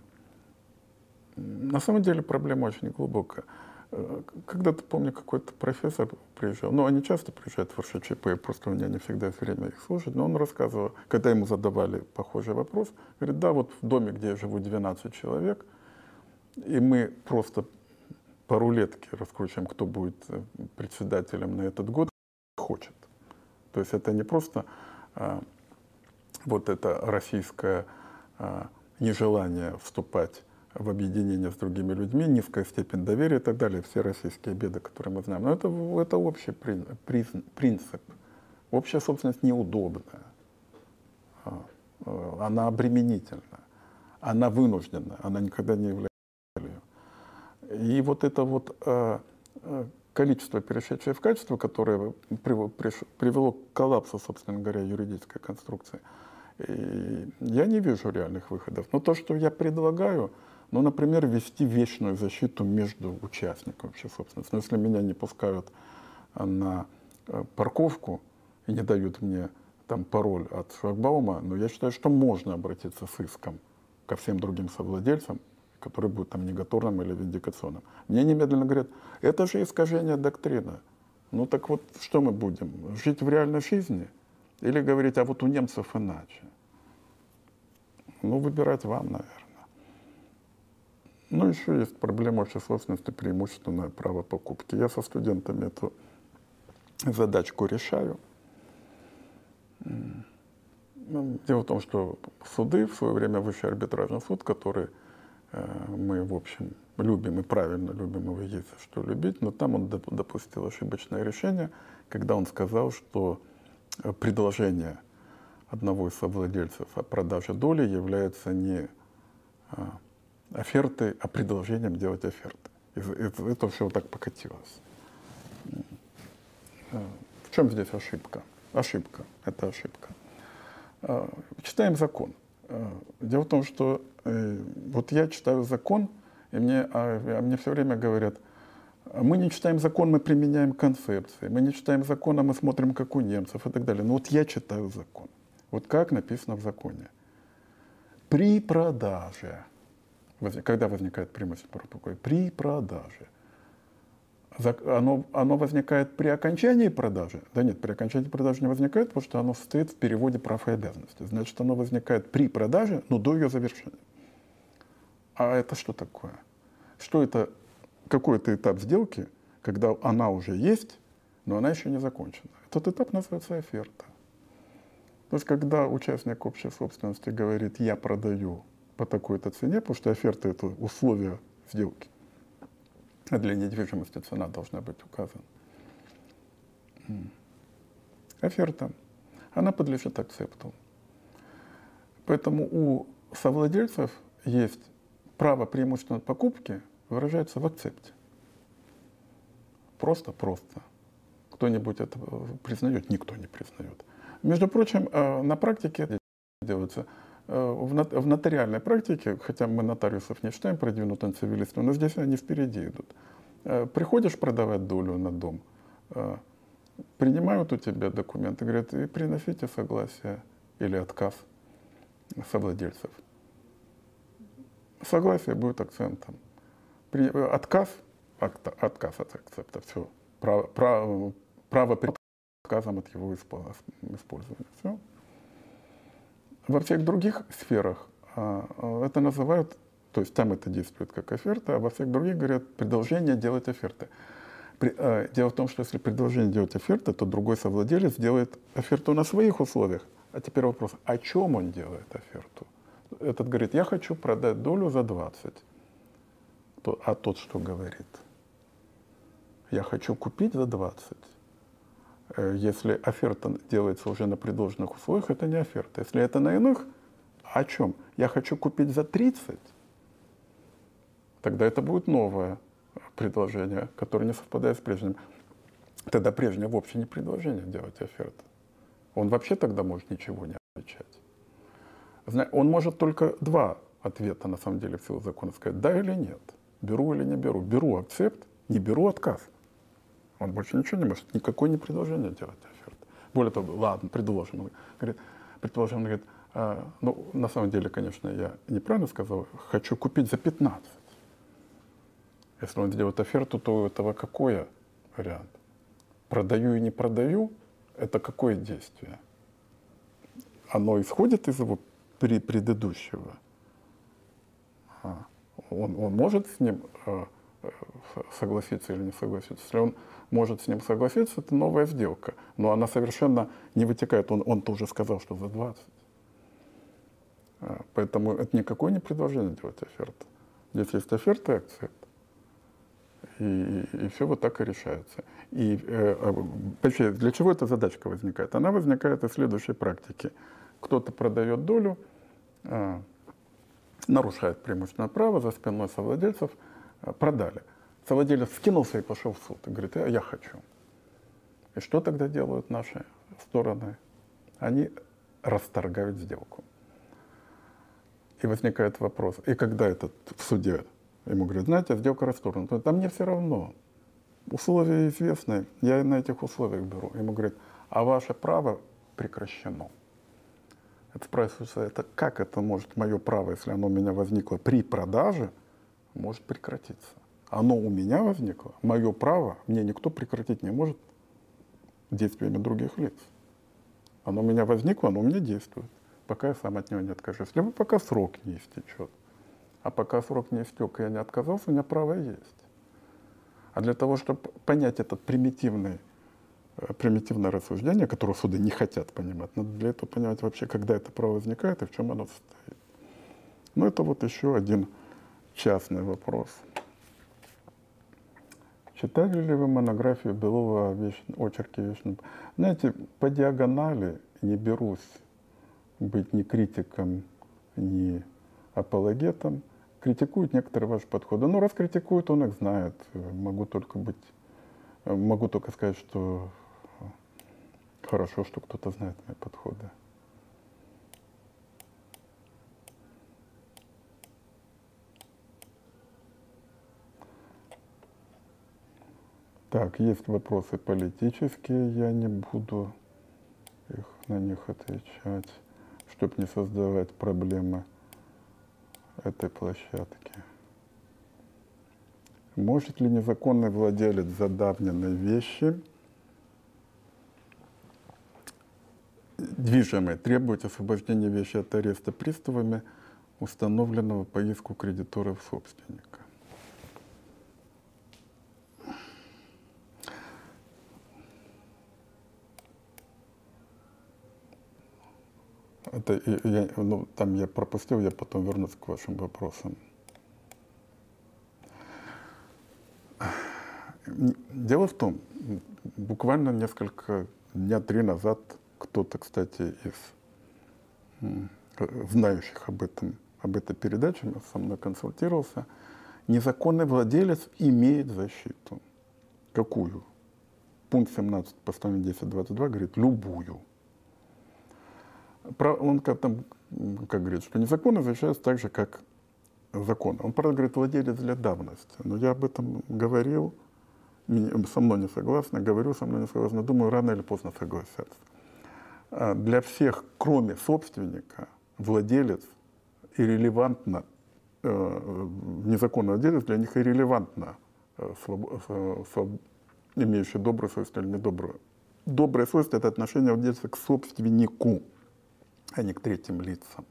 На самом деле проблема очень глубокая. Э, когда-то, помню, какой-то профессор приезжал, ну, они часто приезжают в РШЧП, просто у меня не всегда есть время их слушать, но он рассказывал, когда ему задавали похожий вопрос, говорит, да, вот в доме, где я живу 12 человек, и мы просто по рулетке раскручиваем, кто будет э, председателем на этот год, хочет. То есть это не просто а, вот это российское а, нежелание вступать в объединение с другими людьми, низкая степень доверия и так далее, все российские беды, которые мы знаем. Но это, это общий принцип. Общая собственность неудобная, а, а, она обременительна, она вынуждена, она никогда не является. И вот это вот а, количество, перешедшее в качество, которое привело к коллапсу, собственно говоря, юридической конструкции, я не вижу реальных выходов. Но то, что я предлагаю, ну, например, вести вечную защиту между участниками вообще собственности. Но если меня не пускают на э, парковку и не дают мне там пароль от шлагбаума, но я считаю, что можно обратиться с иском ко всем другим совладельцам, который будет там негаторным или виндикационным. Мне немедленно говорят, это же искажение доктрины. Ну так вот, что мы будем? Жить в реальной жизни? Или говорить, а вот у немцев иначе? Ну, выбирать вам, наверное. Ну, еще есть проблема общей собственности, преимущественное право покупки. Я со студентами эту задачку решаю. Ну, дело в том, что суды, в свое время Высший арбитражный суд, который мы, в общем, любим и правильно любим его есть что любить, но там он допустил ошибочное решение, когда он сказал, что э, предложение одного из совладельцев о продаже доли является не а, оферты, а предложением делать оферты. Это, все вот так покатилось. Э, в чем здесь ошибка? Ошибка. Это ошибка. Э, читаем закон. Э, дело в том, что вот я читаю закон, и мне, а, а мне все время говорят, мы не читаем закон, мы применяем концепции. Мы не читаем закон, а мы смотрим, как у немцев и так далее. Но вот я читаю закон. Вот как написано в законе. При продаже когда возникает преимущество покупки? При продаже. Оно, оно возникает при окончании продажи? Да нет, при окончании продажи не возникает, потому что оно состоит в переводе прав и обязанностей. Значит, оно возникает при продаже, но до ее завершения. А это что такое? Что это? Какой-то этап сделки, когда она уже есть, но она еще не закончена. Этот этап называется оферта. То есть, когда участник общей собственности говорит, я продаю по такой-то цене, потому что оферта — это условия сделки. А для недвижимости цена должна быть указана. Оферта. Она подлежит акцепту. Поэтому у совладельцев есть право преимущественной покупки выражается в акцепте. Просто-просто. Кто-нибудь это признает? Никто не признает. Между прочим, э, на практике делается Э, в нотариальной практике, хотя мы нотариусов не считаем продвинутым цивилистом, но здесь они впереди идут. Э, приходишь продавать долю на дом, э, принимают у тебя документы, говорят, и приносите согласие или отказ совладельцев. Согласие будет акцентом. При, отказ, отказ от акцепта, все. Право, право, право отказом от его использования. Все. Во всех других сферах а, а, это называют, то есть там это действует как оферта, а во всех других говорят предложение делать оферты. А, дело в том, что если предложение делать оферты, то другой совладелец делает оферту на своих условиях. А теперь вопрос, о чем он делает оферту? Этот говорит, я хочу продать долю за 20. А тот что говорит? я хочу купить за 20. Э, если оферта делается уже на предложенных условиях, это не оферта. Если это на иных, о чем? Я хочу купить за 30, тогда это будет новое предложение, которое не совпадает с прежним. Тогда прежнее вовсе не предложение делать оферту. Он вообще тогда может ничего не отвечать. Он может только два ответа, на самом деле, в силу закона сказать, да или нет, беру или не беру. Беру акцепт, не беру отказ. Он больше ничего не может, никакое не предложение делать оферту. Более того, ладно, предложим. Он говорит, предположим, он говорит, а, ну, на самом деле, конечно, я неправильно сказал, хочу купить за 15. Если он делает оферту, то у этого какой вариант? Продаю и не продаю, это какое действие? Оно исходит из его предыдущего. А, он, он может с ним э, согласиться или не согласиться. Если он может с ним согласиться, это новая сделка. Но она совершенно не вытекает. Он, он тоже сказал, что за 20. А, поэтому это никакое не предложение делать оферту. Здесь есть оферта и акцепт. И, и, все вот так и решается. И э, вообще, для чего эта задачка возникает? Она возникает из следующей практики. Кто-то продает долю, э, нарушает преимущественное право за спиной совладельцев, э, продали. Совладелец скинулся и пошел в суд и говорит, а я хочу. И что тогда делают наши стороны? Они расторгают сделку. И возникает вопрос, и когда этот в суде ему говорят, знаете, сделка расторгнута, там мне все равно, условия известны, я на этих условиях беру. Ему говорят, а ваше право прекращено. Это спрашивается, это как это может мое право, если оно у меня возникло при продаже, может прекратиться? Оно у меня возникло, мое право, мне никто прекратить не может действиями других лиц. Оно у меня возникло, оно у меня действует пока я сам от него не откажусь. Либо пока срок не истечет. А пока срок не истек, и я не отказался, у меня право есть. А для того, чтобы понять этот примитивный, э, примитивное рассуждение, которое суды не хотят понимать, надо для этого понимать вообще, когда это право возникает и в чем оно состоит. Ну, это вот еще один частный вопрос. Читали ли вы монографию Белова о веч... очерке вечном? Знаете, по диагонали не берусь быть ни критиком, ни апологетом. Критикуют некоторые ваши подходы. Но раз критикуют, он их знает. Могу только быть, могу только сказать, что хорошо, что кто-то знает мои подходы. Так, есть вопросы политические, я не буду их, на них отвечать чтобы не создавать проблемы этой площадки. Может ли незаконный владелец задавненной вещи, движимой, требовать освобождения вещи от ареста приставами, установленного по иску кредиторов собственника? Это я, ну, там я пропустил, я потом вернусь к вашим вопросам. Дело в том, буквально несколько дня три назад кто-то, кстати, из знающих об этом, об этой передаче со мной консультировался, незаконный владелец имеет защиту. Какую? Пункт 17 постановления 1022 говорит любую он как, там, как говорит, что незаконно защищается так же, как закон. Он, правда, говорит, владелец для давности. Но я об этом говорил, со мной не согласны, говорю, со мной не согласны, думаю, рано или поздно согласятся. А для всех, кроме собственника, владелец иррелевантно, э, незаконный владелец для них иррелевантно, э, э, имеющий добрую совесть или недобрую. Добрая совесть – это отношение владельца к собственнику а не к третьим лицам.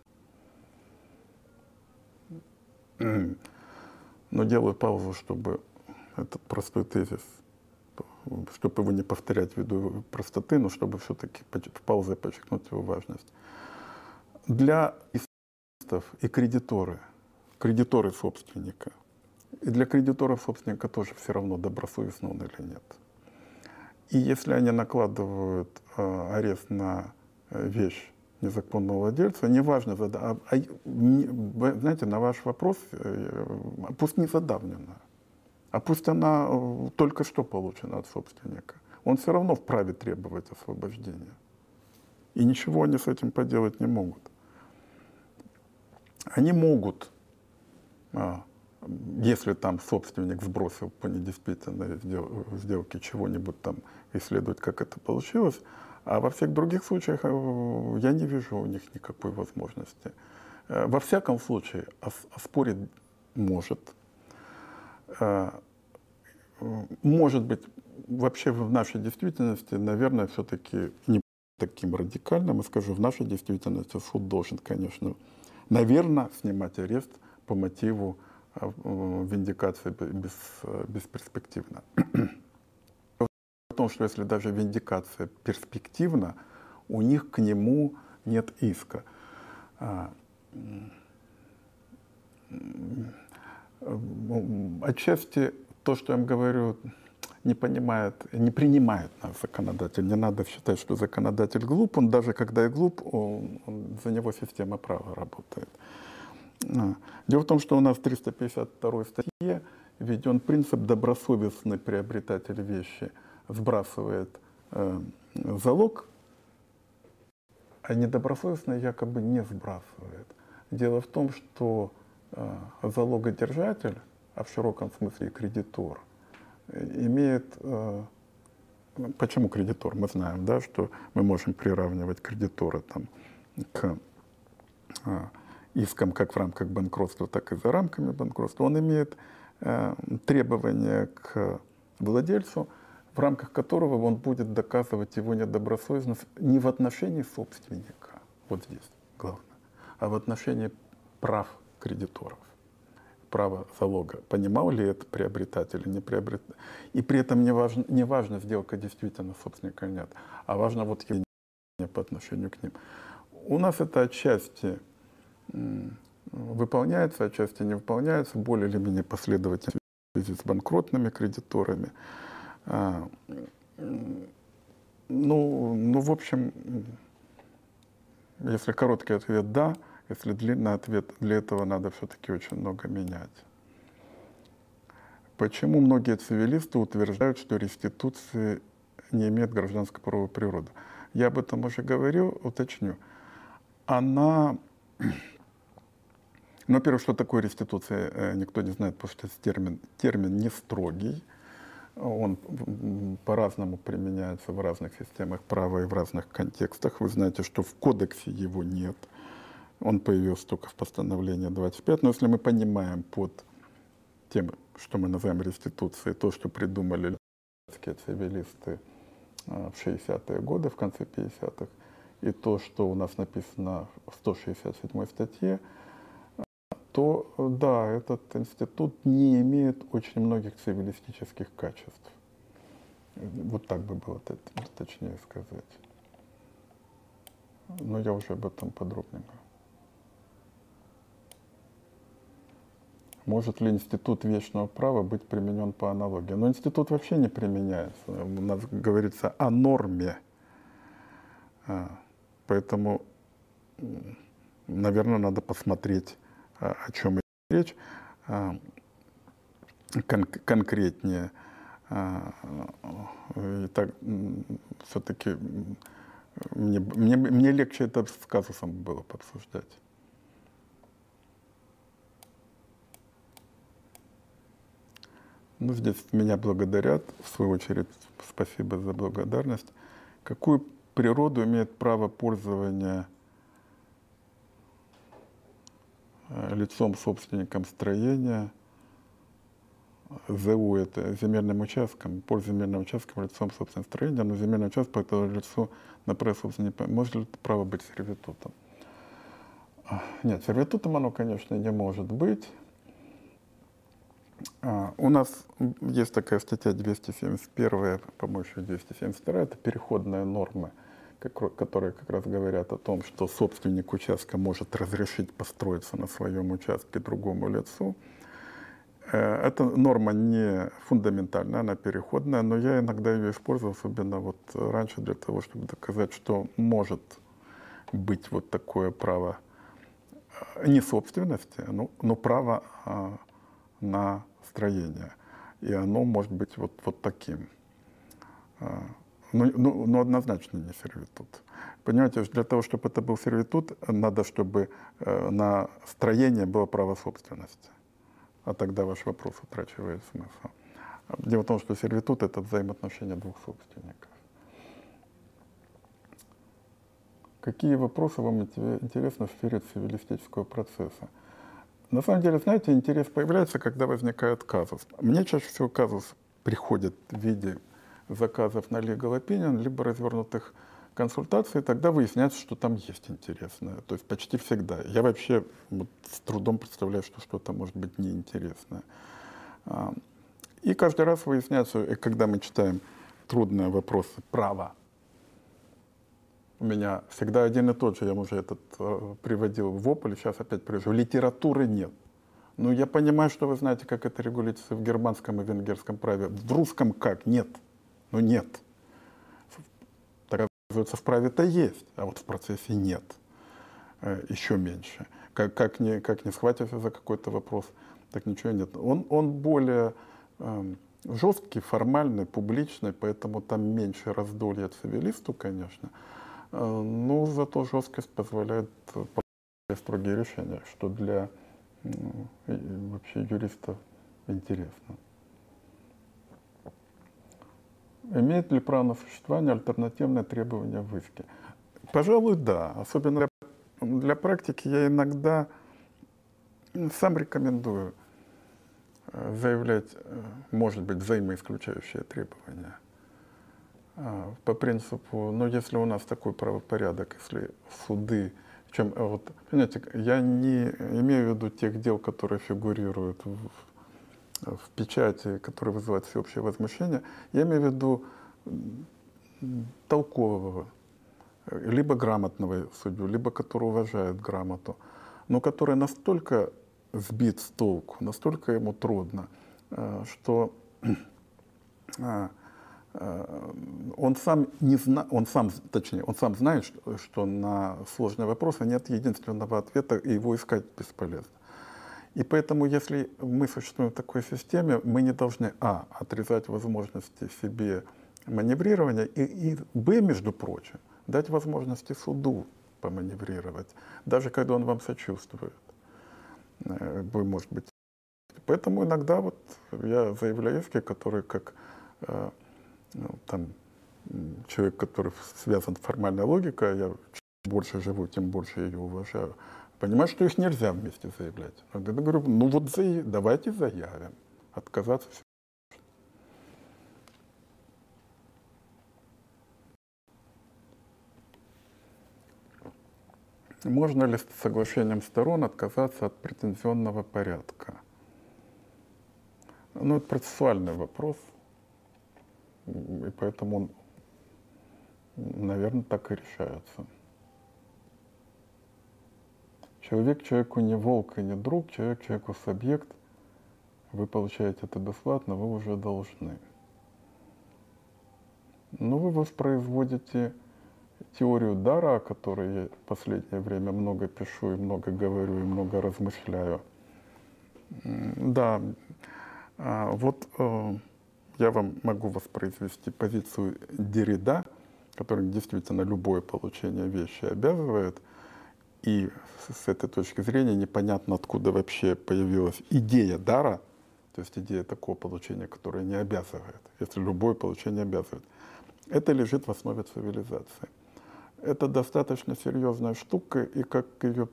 Но делаю паузу, чтобы этот простой тезис, чтобы его не повторять ввиду простоты, но чтобы все-таки в паузе подчеркнуть его важность. Для истов и кредиторы, кредиторы собственника, и для кредиторов собственника тоже все равно, добросовестно он или нет. И если они накладывают э, арест на э, вещь незаконного владельца, неважно, а, а, знаете, на ваш вопрос, э, пусть не задавнена, а пусть она э, только что получена от собственника, он все равно вправе требовать освобождения. И ничего они с этим поделать не могут. Они могут а, если там собственник сбросил по недействительной сделке чего-нибудь там, исследовать, как это получилось, а во всех других случаях э, я не вижу у них никакой возможности. Э, во всяком случае, оспорить может. Э, может быть, вообще в нашей действительности, наверное, все-таки не таким радикальным, я скажу, в нашей действительности суд должен, конечно, наверное, снимать арест по мотиву виндикация без, бесперспективна. В том, что если даже виндикация перспективна, у них к нему нет иска. А, отчасти то, что я им говорю, не понимает, не принимает нас законодатель. Не надо считать, что законодатель глуп. Он даже когда и глуп, он, он, за него система права работает. А. Дело в том, что у нас в 352 статье введен принцип добросовестный приобретатель вещи сбрасывает э, залог, а недобросовестный якобы не сбрасывает. Дело в том, что э, залогодержатель, а в широком смысле кредитор, имеет... Э, почему кредитор? Мы знаем, да, что мы можем приравнивать кредитора там, к иском как в рамках банкротства, так и за рамками банкротства, он имеет э, требования к владельцу, в рамках которого он будет доказывать его недобросовестность не в отношении собственника, вот здесь главное, а в отношении прав кредиторов, права залога. Понимал ли это приобретатель или не приобретатель? И при этом не важно, не важно сделка действительно собственника или нет, а важно вот его по отношению к ним. У нас это отчасти выполняется, отчасти не выполняется, более или менее последовательно в связи с банкротными кредиторами. А, ну, ну, в общем, если короткий ответ «да», если длинный ответ, для этого надо все-таки очень много менять. Почему многие цивилисты утверждают, что реституции не имеет гражданско-правовой природы? Я об этом уже говорил, уточню. Она ну, во-первых, что такое реституция, э, никто не знает, потому что термин, термин не строгий. Он по-разному применяется в разных системах права и в разных контекстах. Вы знаете, что в кодексе его нет. Он появился только в постановлении 25. Но если мы понимаем под тем, что мы называем реституцией, то, что придумали цивилисты э, в 60-е годы, в конце 50-х, и то, что у нас написано в 167 статье, то да, этот институт не имеет очень многих цивилистических качеств. Вот так бы было точнее сказать. Но я уже об этом подробнее. Может ли институт вечного права быть применен по аналогии? Но институт вообще не применяется. У нас говорится о норме. А, поэтому, наверное, надо посмотреть о чем речь, а, кон конкретнее. А, и так все-таки мне, мне, мне легче это с казусом было пообсуждать. Ну, здесь меня благодарят, в свою очередь, спасибо за благодарность. Какую природу имеет право пользования Э, лицом собственником строения, ЗУ это земельным участком, по земельным участком лицом собственного строения, но земельный участок по лицу на право собственника может ли право быть сервитутом? Нет, сервитутом оно, конечно, не может быть. А, у нас есть такая статья 271, по-моему, еще 272, это переходные нормы которые как раз говорят о том, что собственник участка может разрешить построиться на своем участке другому лицу. Э, эта норма не фундаментальная, она переходная, но я иногда ее использую, особенно вот раньше для того, чтобы доказать, что может быть вот такое право э, не собственности, но, но право а, на строение. И оно может быть вот, вот таким. Ну, ну, ну, однозначно не сервитут. Понимаете, для того, чтобы это был сервитут, надо, чтобы э, на строение было право собственности а тогда ваш вопрос утрачивает смысл. Дело в том, что сервитут — это взаимоотношения двух собственников. Какие вопросы вам интересны в сфере цивилистического процесса? На самом деле, знаете, интерес появляется, когда возникает казус. Мне чаще всего казус приходит в виде заказов на legal opinion, либо развернутых консультации, тогда выясняется, что там есть интересное. То есть почти всегда. Я вообще вот, с трудом представляю, что что-то может быть неинтересное. А, и каждый раз выясняется, когда мы читаем трудные вопросы права, у меня всегда один и тот же, я уже этот э, приводил в Ополе, сейчас опять привожу, литературы нет. Ну, я понимаю, что вы знаете, как это регулируется в германском и венгерском праве. В русском как? Нет. Ну, нет. Оказывается, в праве-то есть, а вот в процессе нет. Э, Еще меньше. Как, как, не, как не схватишься за какой-то вопрос, так ничего нет. Он, он более э, жесткий, формальный, публичный, поэтому там меньше раздолья цивилисту, конечно. Э, но зато жесткость позволяет строгие решения, что для э, вообще юристов интересно. Имеет ли право на существование альтернативное требование в иске? Пожалуй, да. Особенно для, для практики я иногда сам рекомендую э, заявлять, э, может быть, взаимоисключающие требования. А, по принципу, ну, если у нас такой правопорядок, если суды, чем, э, вот, понимаете, я не имею в виду тех дел, которые фигурируют в в печати, который вызывает всеобщее возмущение, я имею в виду толкового, либо грамотного судью, либо который уважает грамоту, но который настолько сбит с толку, настолько ему трудно, э, что э, э, он сам не зна, он сам, точнее, он сам знает, что на сложные вопросы нет единственного ответа, и его искать бесполезно. И поэтому, если мы существуем в такой системе, мы не должны, а, отрезать возможности себе маневрирования, и, и б, между прочим, дать возможности суду поманеврировать, даже когда он вам сочувствует. Э, вы, может быть. Поэтому иногда вот я заявляю иски, которые как э, ну, там, человек, который связан с формальной логикой, я чем больше живу, тем больше ее уважаю. Понимаю, что их нельзя вместе заявлять. Я говорю, ну вот давайте заявим. Отказаться все. Можно ли с соглашением сторон отказаться от претензионного порядка? Ну, это процессуальный вопрос, и поэтому он, наверное, так и решается. Человек человеку не волк и не друг, человек человеку субъект. Вы получаете это бесплатно, вы уже должны. Но вы воспроизводите теорию дара, о которой я в последнее время много пишу и много говорю и много размышляю. Да, а, вот э, я вам могу воспроизвести позицию Дерида, который действительно любое получение вещи обязывает – и с этой точки зрения непонятно, откуда вообще появилась идея дара, то есть идея такого получения, которое не обязывает, если любое получение обязывает. Это лежит в основе цивилизации. Это достаточно серьезная штука, и как ее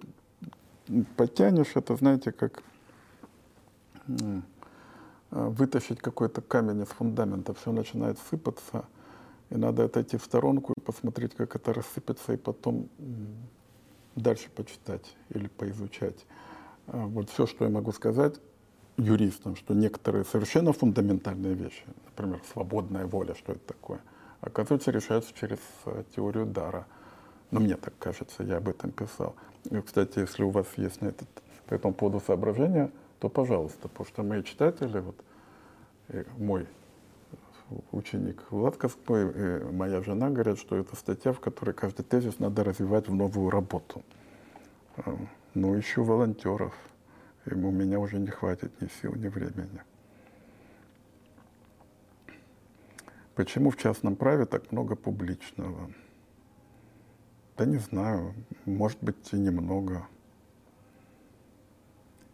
подтянешь, это, знаете, как вытащить какой-то камень из фундамента, все начинает сыпаться, и надо отойти в сторонку и посмотреть, как это рассыпется, и потом дальше почитать или поизучать. А, вот все, что я могу сказать юристам, что некоторые совершенно фундаментальные вещи, например, свободная воля, что это такое, оказывается, решаются через э, теорию дара. Но мне так кажется, я об этом писал. И, кстати, если у вас есть на этот, по этому поводу соображения, то пожалуйста, потому что мои читатели, вот мой ученик Влад Каспой и моя жена говорят, что это статья, в которой каждый тезис надо развивать в новую работу. Э, ну, ищу волонтеров. И у меня уже не хватит ни сил, ни времени. Почему в частном праве так много публичного? Да не знаю, может быть и немного.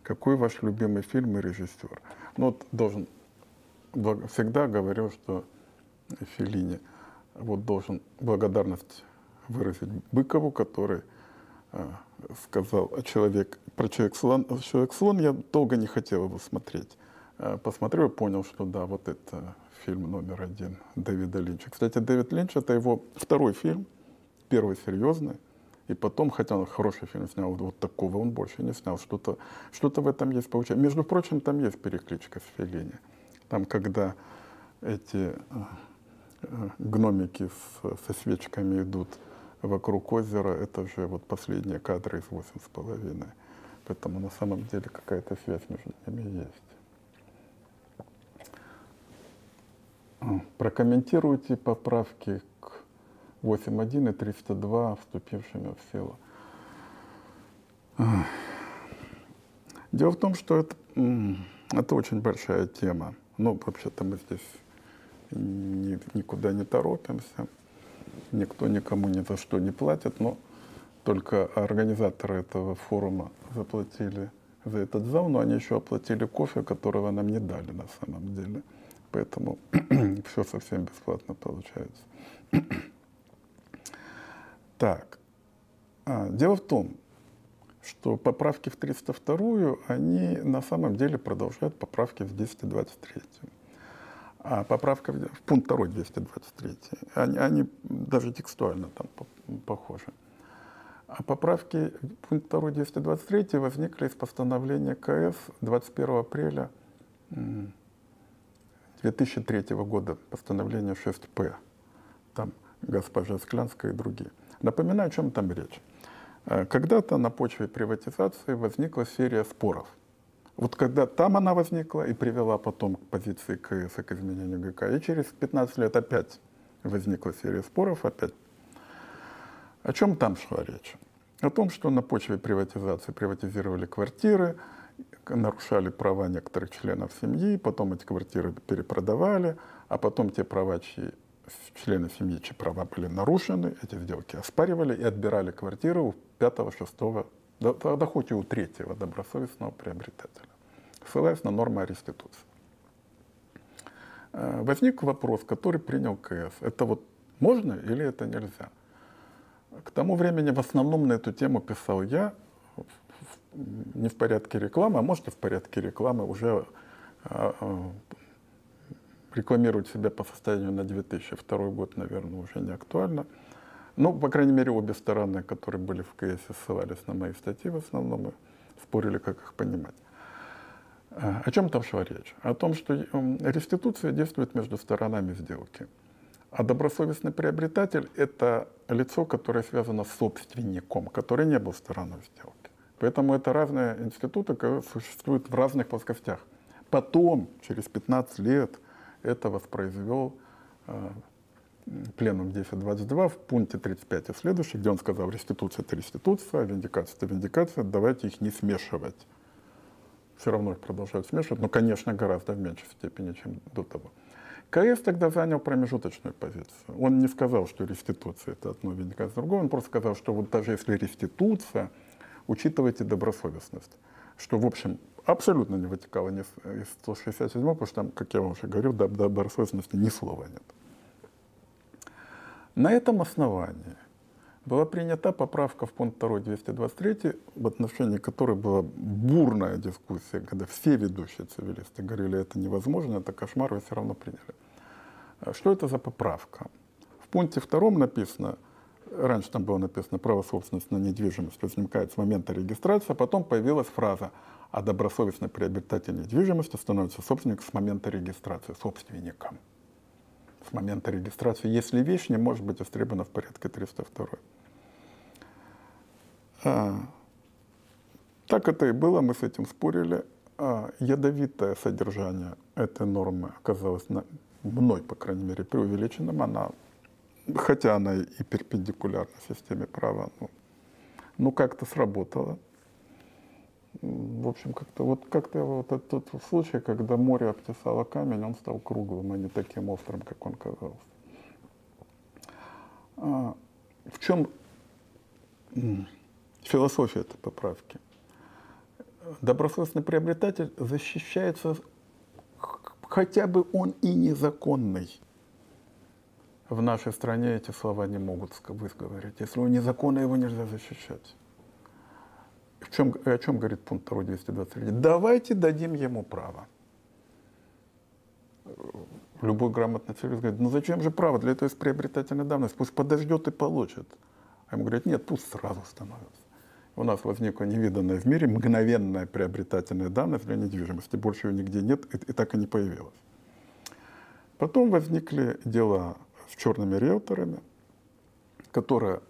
Какой ваш любимый фильм и режиссер? Ну вот должен, всегда говорю, что Филини вот должен благодарность выразить Быкову, который э, сказал человек про человек слон. Человек слон я долго не хотел его смотреть. Э, посмотрел и понял, что да, вот это фильм номер один Дэвида Линча. Кстати, Дэвид Линч это его второй фильм, первый серьезный. И потом, хотя он хороший фильм снял, вот такого он больше не снял. Что-то что в этом есть получается. Между прочим, там есть перекличка с Феллини. Там, когда эти э, гномики с, со свечками идут вокруг озера, это же вот последние кадры из «Восемь с половиной». Поэтому на самом деле какая-то связь между ними есть. Прокомментируйте поправки 8.1 и 302, вступившими в силу. Дело в том, что это, это очень большая тема. Ну, вообще-то мы здесь ни, никуда не торопимся. Никто никому ни за что не платит, но только организаторы этого форума заплатили за этот зал, но они еще оплатили кофе, которого нам не дали на самом деле. Поэтому все совсем бесплатно получается. Так, а, дело в том, что поправки в 302 они на самом деле продолжают поправки в 223. А поправка в пункт 2 223, они, они даже текстуально там похожи. А поправки пункт 2 223 возникли из постановления КС 21 апреля 2003 года, постановление 6П. Там госпожа Склянская и другие. Напоминаю, о чем там речь. Э, когда-то на почве приватизации возникла серия споров. Вот когда там она возникла и привела потом к позиции КС к изменению ГК, и через 15 лет опять возникла серия споров, опять. О чем там шла речь? О том, что на почве приватизации приватизировали квартиры, нарушали права некоторых членов семьи, потом эти квартиры перепродавали, а потом те права, чьи члены семьи, чьи права были нарушены, эти сделки оспаривали и отбирали квартиры у пятого, шестого, да, да хоть и у третьего добросовестного приобретателя, ссылаясь на нормы реституции. Э, возник вопрос, который принял КС. Это вот можно или это нельзя? К тому времени в основном на эту тему писал я, не в порядке рекламы, а может и в порядке рекламы уже а, а, рекламировать себя по состоянию на 2002 год, наверное, уже не актуально. Ну, по крайней мере, обе стороны, которые были в КС, ссылались на мои статьи в основном и спорили, как их понимать. А, о чем там шла речь? О том, что реституция действует между сторонами сделки. А добросовестный приобретатель – это лицо, которое связано с собственником, который не был стороной сделки. Поэтому это разные институты существуют в разных плоскостях. Потом, через 15 лет, это воспроизвел э, пленум 1022 в пункте 35 и следующий, где он сказал, реституция – это реституция, а виндикация – это виндикация, давайте их не смешивать. Все равно их продолжают смешивать, но, конечно, гораздо в меньшей степени, чем до того. КС тогда занял промежуточную позицию. Он не сказал, что реституция – это одно, виндикация – другое, он просто сказал, что вот даже если реституция, учитывайте добросовестность. Что, в общем, абсолютно не вытекало ни из 167 потому что там, как я вам уже говорил, до добросовестности ни слова нет. На этом основании была принята поправка в пункт 2 223, в отношении которой была бурная дискуссия, когда все ведущие цивилисты говорили, это невозможно, это кошмар, вы все равно приняли. Что это за поправка? В пункте втором написано, раньше там было написано, право собственности на недвижимость возникает с момента регистрации, а потом появилась фраза, а добросовестный приобретатель недвижимости становится собственником с момента регистрации, собственником. С момента регистрации, если вещь не может быть истребована в порядке 302. А, так это и было, мы с этим спорили. а, ядовитое содержание этой нормы оказалось на, мной, по крайней мере, преувеличенным. Она, хотя она и перпендикулярна системе права, ну, ну как-то сработала. В общем, как-то вот как-то вот этот тот случай, когда море обтесало камень, он стал круглым, а не таким острым, как он казался. А, в чем философия этой поправки? Добросовестный приобретатель защищается, хотя бы он и незаконный. В нашей стране эти слова не могут высговорить. Если он незаконный, его нельзя защищать. В чем, о чем говорит пункт 2 223? Давайте дадим ему право. Любой грамотный цивилист говорит, ну зачем же право? Для этого есть приобретательная давность. Пусть подождет и получит. А ему говорят, нет, пусть сразу становится. У нас возникла невиданная в мире мгновенная приобретательная давность для недвижимости. Больше ее нигде нет и, и так и не появилась. Потом возникли дела с черными риэлторами, которые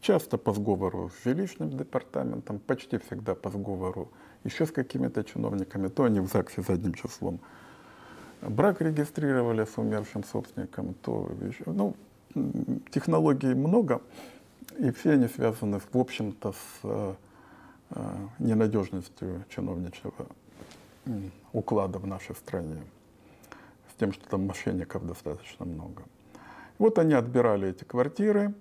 часто по сговору с жилищным департаментом, почти всегда по сговору еще с какими-то чиновниками, то они в ЗАГСе задним числом брак регистрировали с умершим собственником, то еще, ну, технологий много, и все они связаны, в общем-то, с э, э ненадежностью чиновничьего уклада в нашей стране, с тем, что там мошенников достаточно много. Вот они отбирали эти квартиры,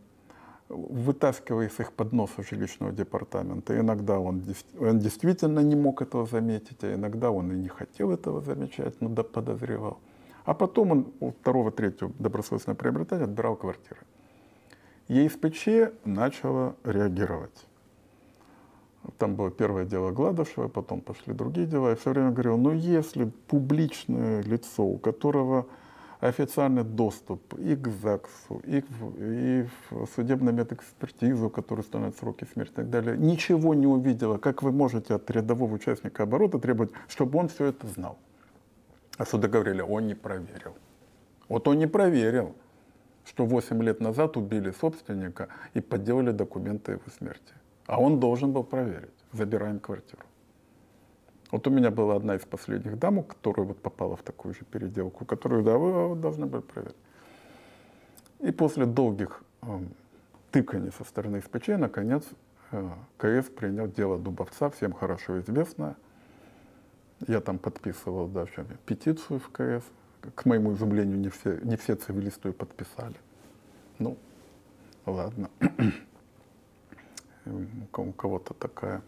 вытаскивая их под носа жилищного департамента. Иногда он, он действительно не мог этого заметить, а иногда он и не хотел этого замечать, но подозревал. А потом он у второго, третьего добросовестного приобретателя отбирал квартиры. ЕСПЧ начала реагировать. Там было первое дело Гладышева, потом пошли другие дела. Я все время говорил, ну если публичное лицо, у которого официальный доступ и к ЗАГСу, и, и в судебную медэкспертизу, которая устанавливает сроки смерти и так далее, ничего не увидела. Как вы можете от рядового участника оборота требовать, чтобы он все это знал? А суда говорили, он не проверил. Вот он не проверил, что 8 лет назад убили собственника и подделали документы его смерти. А он должен был проверить. Забираем квартиру. Вот у меня была одна из последних дам, которая вот попала в такую же переделку, которую, да, вы должны были проверить. И после долгих э, тыканий со стороны СПЧ, наконец, э, КС принял дело Дубовца, всем хорошо известно. Я там подписывал даже петицию в КС. К моему изумлению, не все, не все цивилисты ее подписали. Ну, ладно. У кого-то такая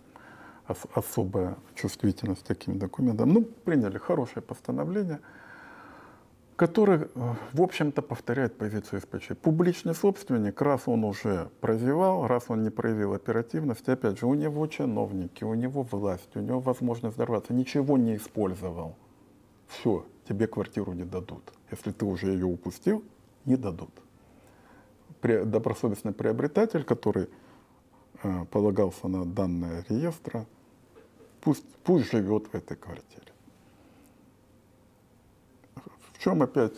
особая чувствительность к таким документам. Ну, приняли хорошее постановление, которое, э, в общем-то, повторяет позицию СПЧ. Публичный собственник, раз он уже прозевал, раз он не проявил оперативности, опять же, у него чиновники, у него власть, у него возможность взорваться, ничего не использовал. Все, тебе квартиру не дадут. Если ты уже ее упустил, не дадут. Добросовестный приобретатель, который э, полагался на данные реестра, Пусть, пусть живет в этой квартире. В чем опять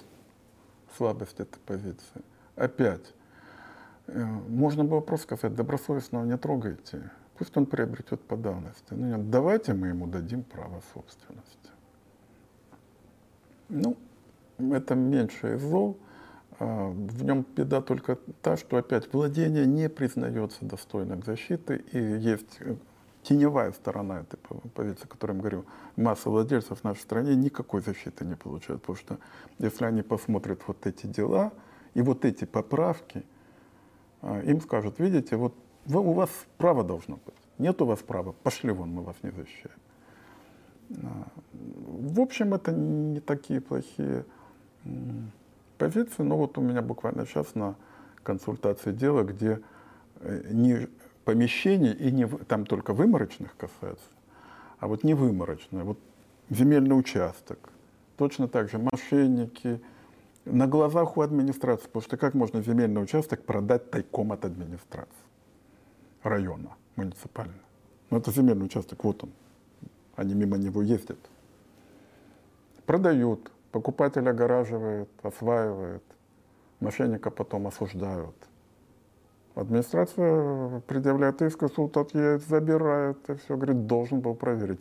слабость этой позиции? Опять, э, можно было просто сказать, добросовестного не трогайте, пусть он приобретет по давности. Ну, нет, давайте мы ему дадим право собственности. Ну, это меньше из. А, в нем беда только та, что опять владение не признается достойным защиты, и есть э, теневая сторона этой позиции, о которой я говорю, масса владельцев в нашей стране никакой защиты не получают, потому что если они посмотрят вот эти дела и вот эти поправки, а, им скажут, видите, вот у вас право должно быть, нет у вас права, пошли вон, мы вас не защищаем. А, в общем, это не такие плохие позиции, но вот у меня буквально сейчас на консультации дело, где э, не помещений, и не, там только выморочных касается, а вот не выморочное, вот земельный участок, точно так же мошенники, на глазах у администрации, потому что как можно земельный участок продать тайком от администрации района муниципального? Ну это земельный участок, вот он, они мимо него ездят. Продают, покупатель огораживает, осваивает, мошенника потом осуждают – Администрация предъявляет иск, суд отъедет, забирает, и все, говорит, должен был проверить.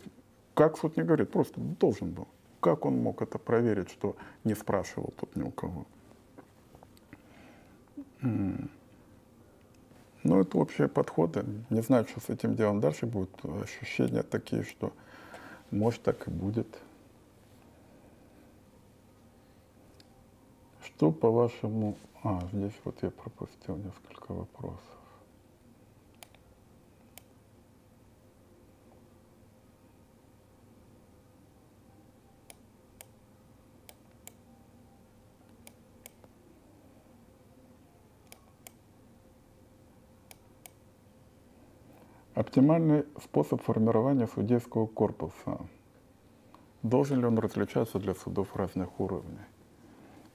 Как суд не говорит, просто должен был. Как он мог это проверить, что не спрашивал тут ни у кого? Ну, это общие подходы. Не знаю, что с этим делом дальше будет. Ощущения такие, что может так и будет. Что, по-вашему... А, здесь вот я пропустил несколько вопросов. Оптимальный способ формирования судейского корпуса. Должен ли он различаться для судов разных уровней?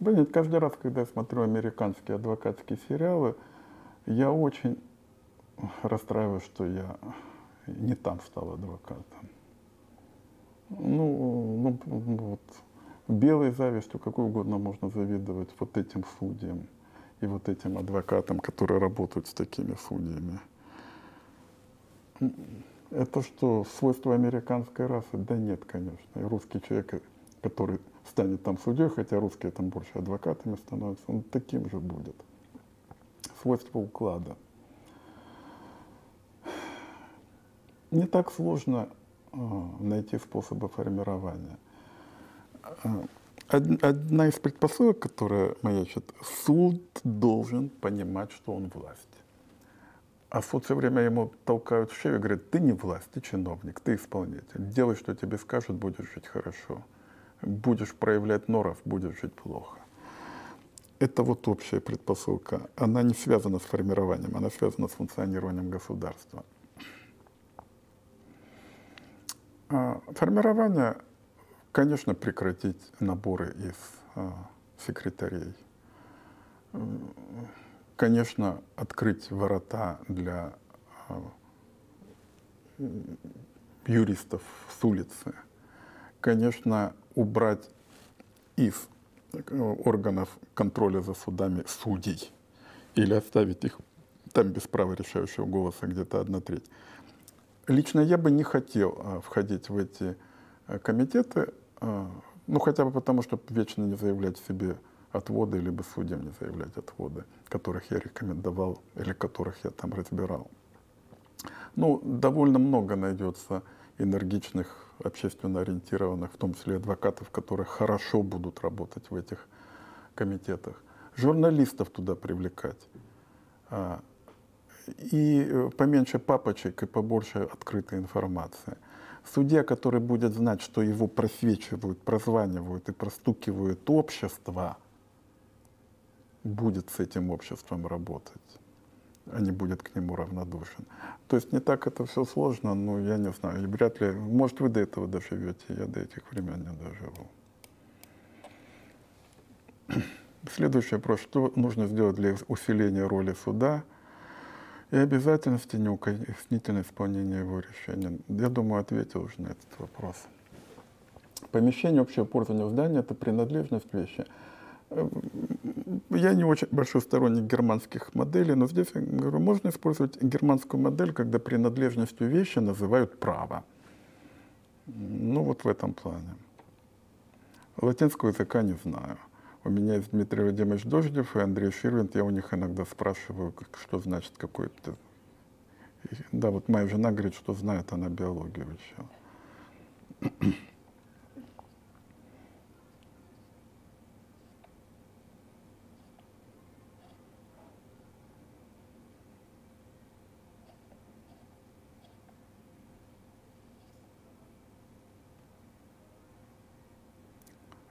Нет, каждый раз, когда я смотрю американские адвокатские сериалы, я очень расстраиваюсь, что я не там стал адвокатом. Ну, ну вот, белой завистью какой угодно можно завидовать вот этим судьям и вот этим адвокатам, которые работают с такими судьями. Это что, свойство американской расы? Да нет, конечно. И русский человек, который станет там судьей, хотя русские там больше адвокатами становятся, он таким же будет. Свойство уклада. Не так сложно э, найти способы формирования. А, одна из предпосылок, которая маячит, суд должен понимать, что он власть. А суд все время ему толкают в шею и говорят, ты не власть, ты чиновник, ты исполнитель. Делай, что тебе скажут, будешь жить хорошо. Будешь проявлять норов, будешь жить плохо. Это вот общая предпосылка. Она не связана с формированием, она связана с функционированием государства. А формирование, конечно, прекратить наборы из а, секретарей конечно, открыть ворота для э, юристов с улицы, конечно, убрать из э, органов контроля за судами судей или оставить их там без права решающего голоса где-то одна треть. Лично я бы не хотел а, входить в эти а, комитеты, а, ну хотя бы потому, чтобы вечно не заявлять себе отводы, либо судьям не заявлять отводы, которых я рекомендовал или которых я там разбирал. Ну, довольно много найдется энергичных, общественно ориентированных, в том числе адвокатов, которые хорошо будут работать в этих комитетах. Журналистов туда привлекать. А, и э, поменьше папочек и побольше открытой информации. Судья, который будет знать, что его просвечивают, прозванивают и простукивают общество – будет с этим обществом работать, а не будет к нему равнодушен. То есть не так это все сложно, но я не знаю, и вряд ли, может, вы до этого доживете, я до этих времен не доживу. Следующий вопрос. Что нужно сделать для усиления роли суда и обязательности неукоснительного исполнения его решения? Я думаю, ответил уже на этот вопрос. Помещение общего пользования здания – это принадлежность вещи – я не очень большой сторонник германских моделей, но здесь я говорю, можно использовать германскую модель, когда принадлежностью вещи называют право. Ну вот в этом плане. Латинского языка не знаю. У меня есть Дмитрий Владимирович Дождев и Андрей Ширвинт. Я у них иногда спрашиваю, что значит какой-то... Да, вот моя жена говорит, что знает она биологию еще.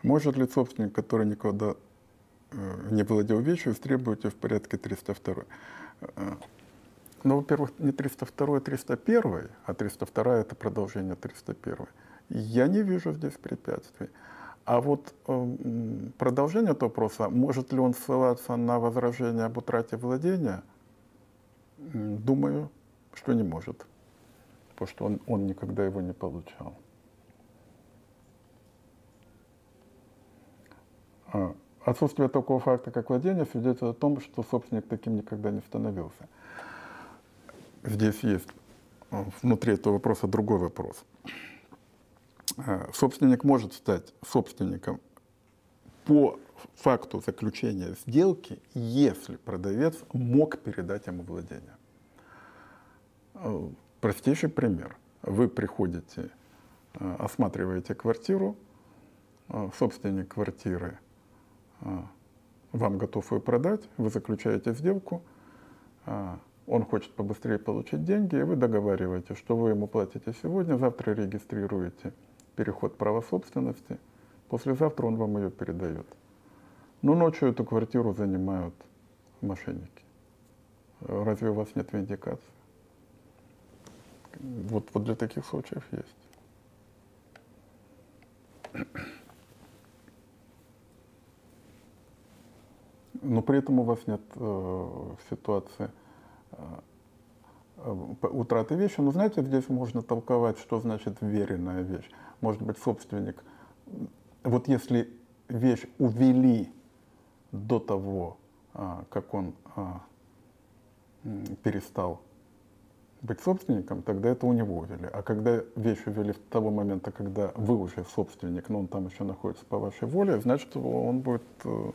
Может ли собственник, который никогда э, не владел вещью, требовать ее в порядке 302? Э, ну, во-первых, не 302, а 301, а 302 это продолжение 301. Я не вижу здесь препятствий. А вот э, продолжение этого вопроса, может ли он ссылаться на возражение об утрате владения, думаю, что не может, потому что он, он никогда его не получал. Отсутствие такого факта, как владение, свидетельствует о том, что собственник таким никогда не становился. Здесь есть а, внутри этого вопроса другой вопрос. э, собственник может стать собственником по факту заключения сделки, если продавец мог передать ему владение. Простейший пример. Вы приходите, осматриваете квартиру, собственник квартиры вам готов ее продать, вы заключаете сделку, он хочет побыстрее получить деньги, и вы договариваетесь, что вы ему платите сегодня, завтра регистрируете переход права собственности, послезавтра он вам ее передает. Но ночью эту квартиру занимают мошенники. Разве у вас нет виндикации? Вот, вот для таких случаев есть. Но при этом у вас нет э, ситуации Э, утраты вещи. Но знаете, здесь можно толковать, что значит веренная вещь. Может быть, собственник, вот если вещь увели до того, а, как он а, перестал быть собственником, тогда это у него увели. А когда вещь увели с того момента, когда вы уже собственник, но он там еще находится по вашей воле, значит, он будет э,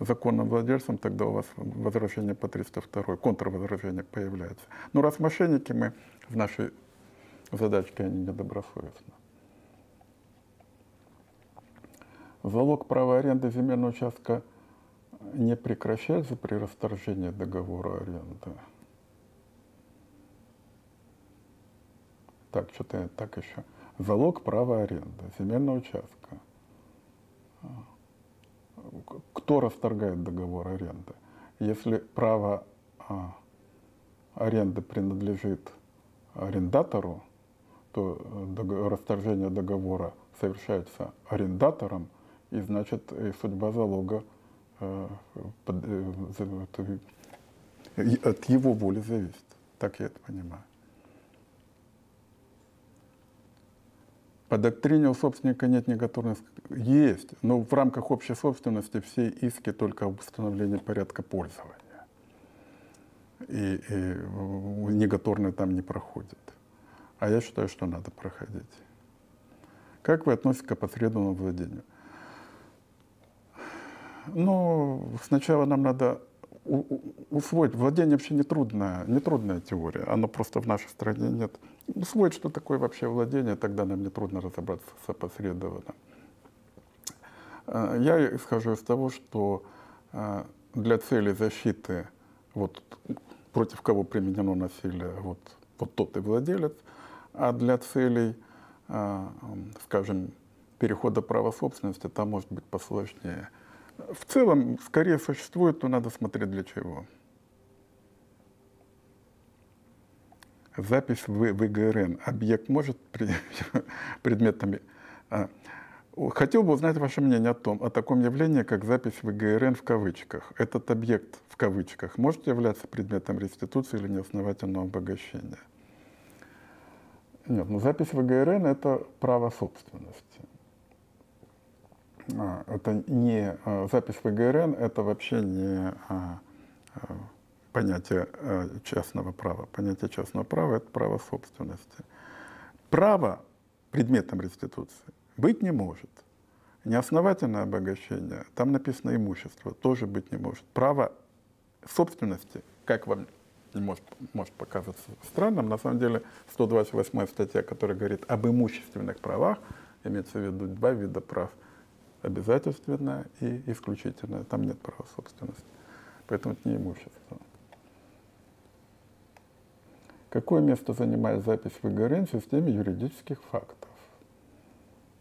законным владельцем, тогда у вас возражение по 302, контрвозражение появляется. Но раз мошенники, мы в нашей задачке, они недобросовестны. Залог права аренды земельного участка не прекращается при расторжении договора аренды. Так, что-то так еще. Залог права аренды земельного участка кто расторгает договор аренды? Если право а, аренды принадлежит арендатору, то э, расторжение договора совершается арендатором, и значит и судьба залога э, э, от его воли зависит. Так я это понимаю. По доктрине у собственника нет неготовности. Есть, но в рамках общей собственности все иски только об установлении порядка пользования. И, и неготорные там не проходят. А я считаю, что надо проходить. Как вы относитесь к опосредованному владению? Ну, сначала нам надо усвоить. Владение вообще не трудная, не трудная теория. Оно просто в нашей стране нет. Усвоить, что такое вообще владение, тогда нам не трудно разобраться с опосредованным. Э, я исхожу из того, что э, для цели защиты, вот, против кого применено насилие, вот, вот тот и владелец, а для целей, э, скажем, перехода права собственности, там может быть посложнее – в целом, скорее существует, но надо смотреть для чего. Запись в, в ИГРН. Объект может предметами... А, хотел бы узнать ваше мнение о том, о таком явлении, как запись в ИГРН в кавычках. Этот объект в кавычках может являться предметом реституции или неосновательного обогащения? Нет, но запись в ИГРН – это право собственности. А, это не а, запись в ИГРН, это вообще не понятие частного права. Понятие частного права – это право собственности. Право предметом реституции быть не может. Неосновательное обогащение, там написано имущество, тоже быть не может. Право собственности, как вам может, может показаться странным, на самом деле 128 статья, которая говорит об имущественных правах, имеется в виду два вида прав – обязательственное и исключительное. Там нет права собственности. Поэтому это не имущество. Какое место занимает запись в ИГРН в системе юридических фактов?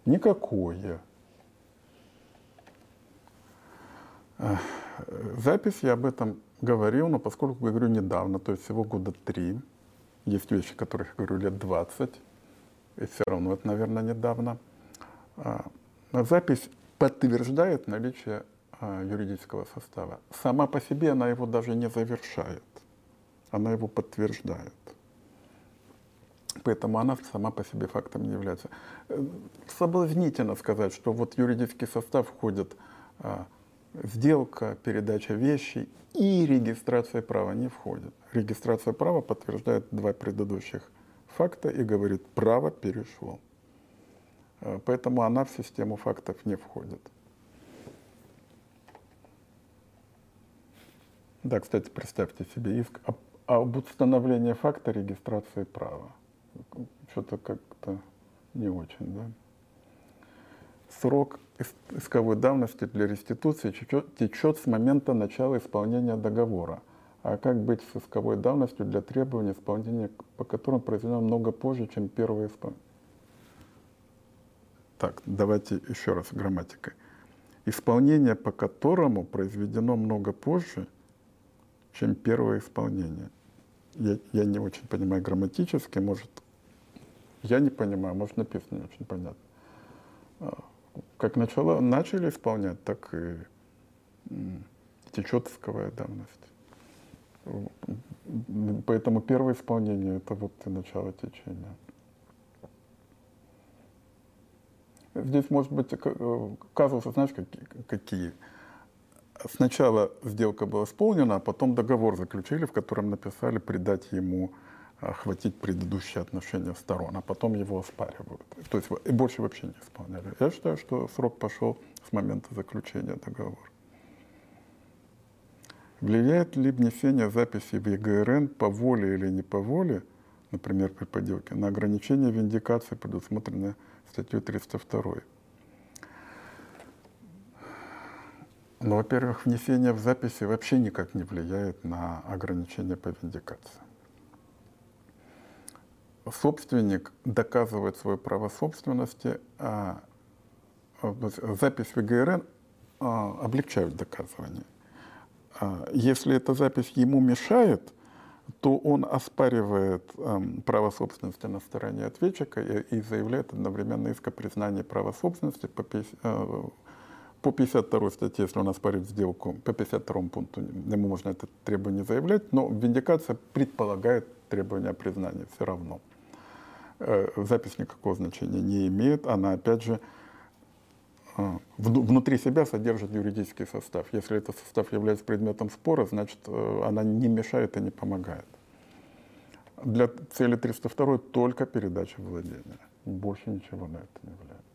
Никакое. Запись, я об этом говорил, но поскольку говорю недавно, то есть всего года три, есть вещи, которых я говорю лет 20, и все равно это, наверное, недавно. А, запись подтверждает наличие а, юридического состава. Сама по себе она его даже не завершает, она его подтверждает. Поэтому она сама по себе фактом не является. Э, соблазнительно сказать, что вот юридический состав входит а, сделка, передача вещей и регистрация права не входит. Регистрация права подтверждает два предыдущих факта и говорит, право перешло. Э, поэтому она в систему фактов не входит. Да, кстати, представьте себе иск об установлении факта регистрации права. Что-то как-то не очень, да? Срок исковой давности для реституции течет с момента начала исполнения договора. А как быть с исковой давностью для требований исполнения, по которым произведено много позже, чем первое исполнение? Так, давайте еще раз грамматикой. Исполнение, по которому произведено много позже, чем первое исполнение. Я, я не очень понимаю грамматически, может, я не понимаю, может, написано не очень понятно. А, как начало, начали исполнять, так и течет исковая давность. Поэтому первое исполнение это вот и начало течения. Здесь может быть э, казусы, знаешь, какие? Сначала сделка была исполнена, а потом договор заключили, в котором написали придать ему охватить предыдущие отношения сторон, а потом его оспаривают. То есть и больше вообще не исполняли. Я считаю, что срок пошел с момента заключения договора. Влияет ли внесение записи в ЕГРН по воле или не по воле, например, при поделке, на ограничение виндикации, предусмотренное статьей 302? Ну, во-первых, внесение в записи вообще никак не влияет на ограничение по виндикации собственник доказывает свое право собственности, а, а запись в ИГРН а, облегчают доказывание. А, если эта запись ему мешает, то он оспаривает э, право собственности на стороне ответчика и, заявляет одновременно иск о признании права собственности по, 50, э, по 52 статье, если он оспаривает сделку, по 52 пункту ему можно это требование заявлять, но виндикация предполагает требование о признании все равно. Э, запись никакого значения не имеет. Она, опять же, э, внутри себя содержит юридический состав. Если этот состав является предметом спора, значит, э, она не мешает и не помогает. Для цели 302 только передача владения. Больше ничего на это не влияет.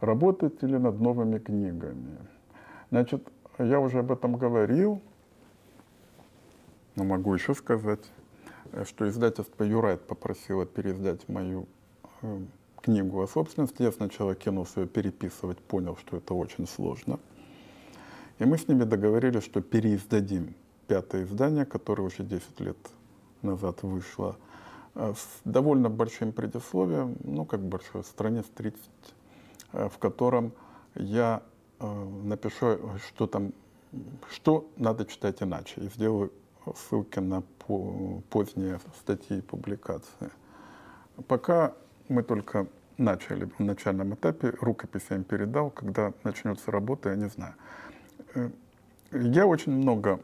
Работаете ли над новыми книгами? Значит, я уже об этом говорил, но могу еще сказать. Э, что издательство «Юрайт» попросило переиздать мою э, книгу о собственности. Я сначала кинулся ее переписывать, понял, что это очень сложно. И мы с ними договорились, что переиздадим пятое издание, которое уже 10 лет назад вышло, э, с довольно большим предисловием, ну как большое, страниц 30, в котором я напишу, что там, что надо читать иначе, и сделаю ссылки на поздние статьи и публикации. Пока мы только начали в начальном этапе, рукопись им передал, когда начнется работа, я не знаю. Э, я очень много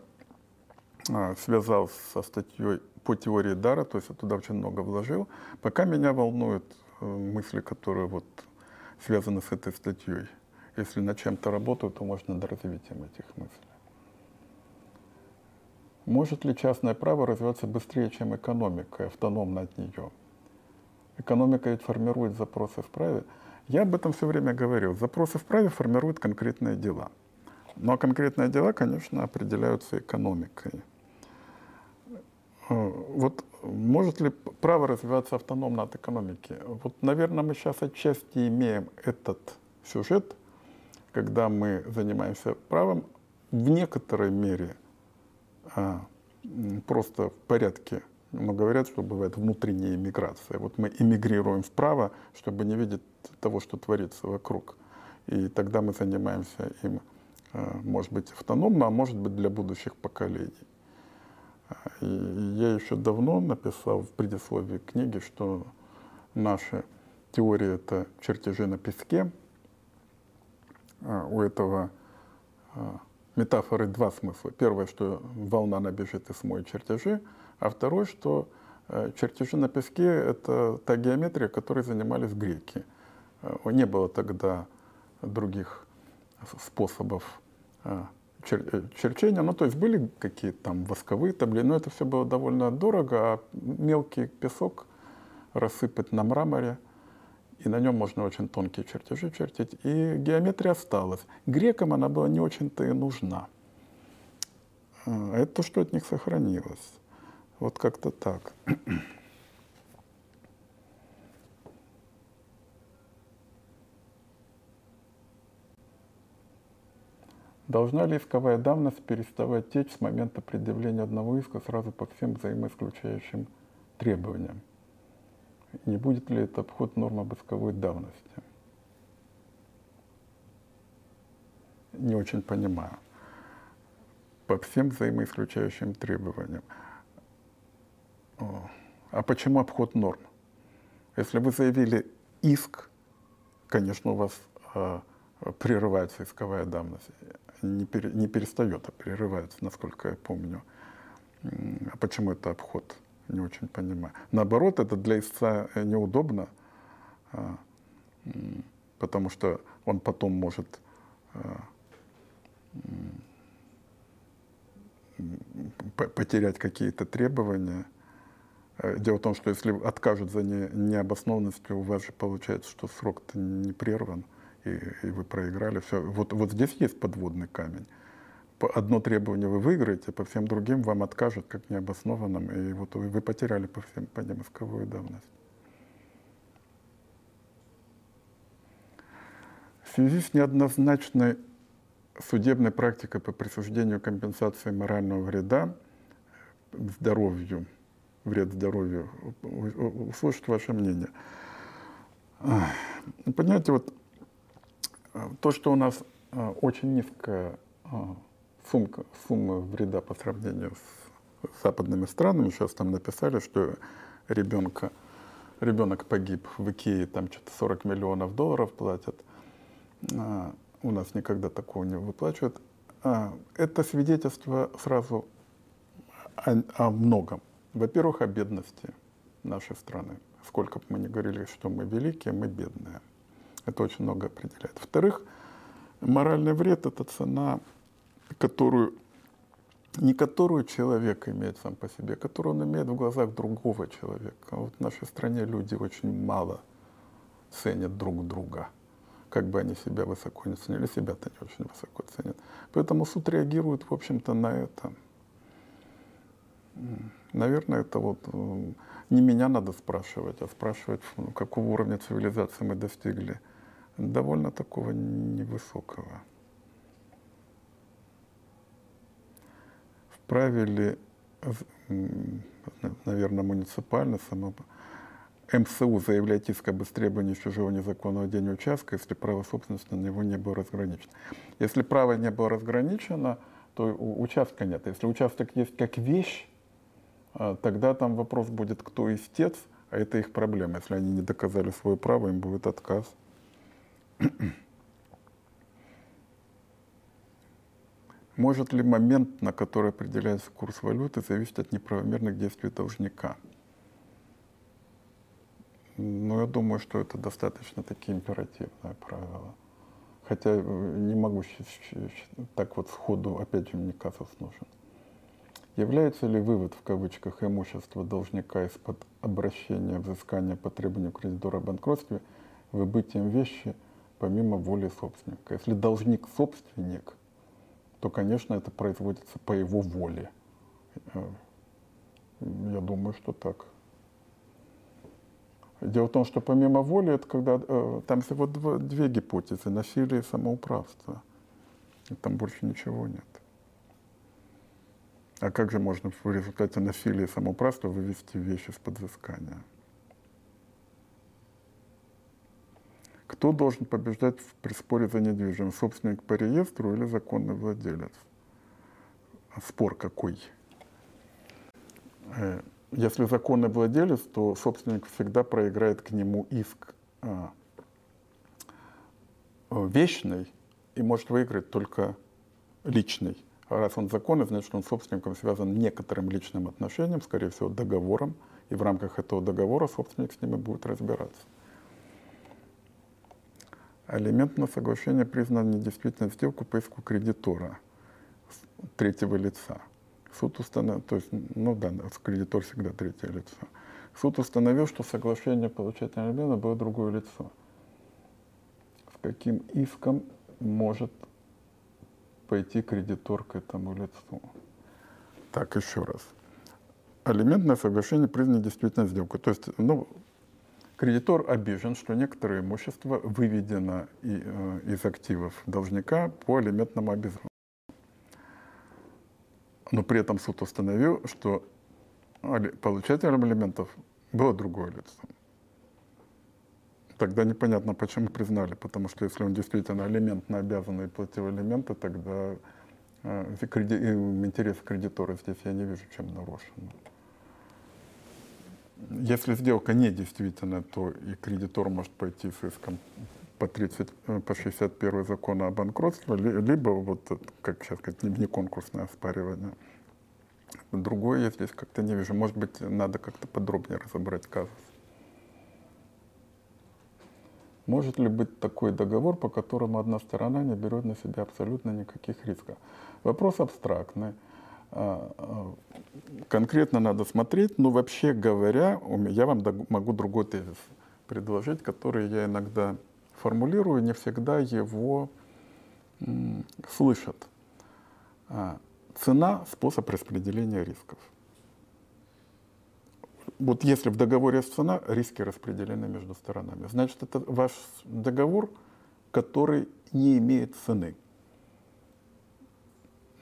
а, связал со статьей по теории дара, то есть я туда очень много вложил. Пока меня волнуют э, мысли, которые вот связаны с этой статьей. Если над чем-то работаю, то можно над развитием этих мыслей. Может ли частное право развиваться быстрее, чем экономика, автономно от нее? Экономика ведь формирует запросы в праве. Я об этом все время говорил. Запросы в праве формируют конкретные дела. Но конкретные дела, конечно, определяются экономикой. Э, вот может ли право развиваться автономно от экономики? Вот, наверное, мы сейчас отчасти имеем этот сюжет, когда мы занимаемся правом в некоторой мере – а, просто в порядке. Но говорят, что бывает внутренняя иммиграция. Вот мы эмигрируем вправо, чтобы не видеть того, что творится вокруг. И тогда мы занимаемся им, а, может быть, автономно, а может быть, для будущих поколений. А, и я еще давно написал в предисловии книги, что наши теории — это чертежи на песке. У этого метафоры два смысла. Первое, что волна набежит и смоет чертежи, а второе, что э, чертежи на песке — это та геометрия, которой занимались греки. Э, не было тогда других способов э, черчения. Ну, то есть были какие-то там восковые табли, но это все было довольно дорого, а мелкий песок рассыпать на мраморе и на нем можно очень тонкие чертежи чертить. И геометрия осталась. Грекам она была не очень-то и нужна. А это то, что от них сохранилось. Вот как-то так. Должна ли исковая давность переставать течь с момента предъявления одного иска сразу по всем взаимоисключающим требованиям? Не будет ли это обход норм об исковой давности? Не очень понимаю. По всем взаимоисключающим требованиям. А почему обход норм? Если вы заявили иск, конечно, у вас э, прерывается исковая давность не, пере, не перестает, а прерывается, насколько я помню. А почему это обход? Не очень понимаю. Наоборот, это для истца э, неудобно, а, потому что он потом может а, потерять какие-то требования. Э, дело в том, что если откажут за не, необоснованностью, у вас же получается, что срок-то не прерван и, и вы проиграли. Все. Вот, вот здесь есть подводный камень. Одно требование вы выиграете, по всем другим вам откажут как необоснованным, и вот вы, потеряли по всем по ним исковую давность. В связи с неоднозначной судебной практикой по присуждению компенсации морального вреда здоровью, вред здоровью, услышать ваше мнение. Понимаете, вот Э, то, что у нас э, очень низкая сумка, сумма вреда по сравнению с западными странами, сейчас там написали, что ребенка, ребенок погиб в Икее, там что-то 40 миллионов долларов платят. У нас никогда такого не выплачивают. Это свидетельство сразу о, о многом. Во-первых, о бедности нашей страны. Сколько бы мы ни говорили, что мы великие, мы бедные. Это очень много определяет. Во-вторых, моральный вред – это цена, которую, не которую человек имеет сам по себе, которую он имеет в глазах другого человека. Вот в нашей стране люди очень мало ценят друг друга. Как бы они себя высоко не ценили, себя-то не очень высоко ценят. Поэтому суд реагирует, в общем-то, на это. Наверное, это вот не меня надо спрашивать, а спрашивать, какого уровня цивилизации мы достигли довольно такого невысокого. Вправе ли, наверное, муниципально само МСУ заявлять иск об истребовании чужого незаконного владения участка, если право собственности на него не было разграничено. Если право не было разграничено, то участка нет. Если участок есть как вещь, а, тогда там вопрос будет, кто истец, а это их проблема. Если они не доказали свое право, им будет отказ. Может ли момент, на который определяется курс валюты, зависеть от неправомерных действий должника? Ну, я думаю, что это достаточно таки императивное правило. Хотя э, не могу так вот сходу, опять же, мне казус нужен. Является ли вывод в кавычках имущества должника из-под обращения взыскания по требованию кредитора о банкротстве выбытием вещи – помимо воли собственника. Если должник собственник, то, конечно, это производится по его воле. Э, я думаю, что так. Дело в том, что помимо воли, это когда э, там всего два, две гипотезы насилие и самоуправство. И там больше ничего нет. А как же можно в результате насилия и самоуправства вывести вещи из-под взыскания? Кто должен побеждать при споре за недвижимость? Собственник по реестру или законный владелец? Спор какой? Э, если законный владелец, то собственник всегда проиграет к нему иск а, вечный и может выиграть только личный. А раз он законный, значит, он собственником связан некоторым личным отношением, скорее всего, договором, и в рамках этого договора собственник с ним и будет разбираться. Алиментное соглашение признано недействительной сделку по иску кредитора третьего лица. Суд установил, то есть, ну да, кредитор всегда третье лицо. суд установил, что соглашение получателя обмена было другое лицо. С каким иском может пойти кредитор к этому лицу? Так, еще раз. Алиментное соглашение признано действительно сделкой. То есть, ну, кредитор обижен, что некоторое имущество выведено и, э, из активов должника по алиментному обязательству. Но при этом суд установил, что получателем алиментов было другое лицо. Тогда непонятно, почему признали, потому что если он действительно алиментно обязанный платил алименты, тогда э, креди... интерес кредитора здесь я не вижу, чем нарушен. Если сделка не действительно, то и кредитор может пойти с иском по, 30, э, по 61 закона о банкротстве, либо, вот, как сейчас сказать, не конкурсное оспаривание. Другое я здесь как-то не вижу. Может быть, надо как-то подробнее разобрать казус. Может ли быть такой договор, по которому одна сторона не берет на себя абсолютно никаких рисков? Вопрос абстрактный. А, а, конкретно надо смотреть, но вообще говоря, я вам могу другой тезис предложить, который я иногда формулирую, не всегда его слышат. А, цена – способ распределения рисков. Вот если в договоре есть цена, риски распределены между сторонами. Значит, это ваш договор, который не имеет цены.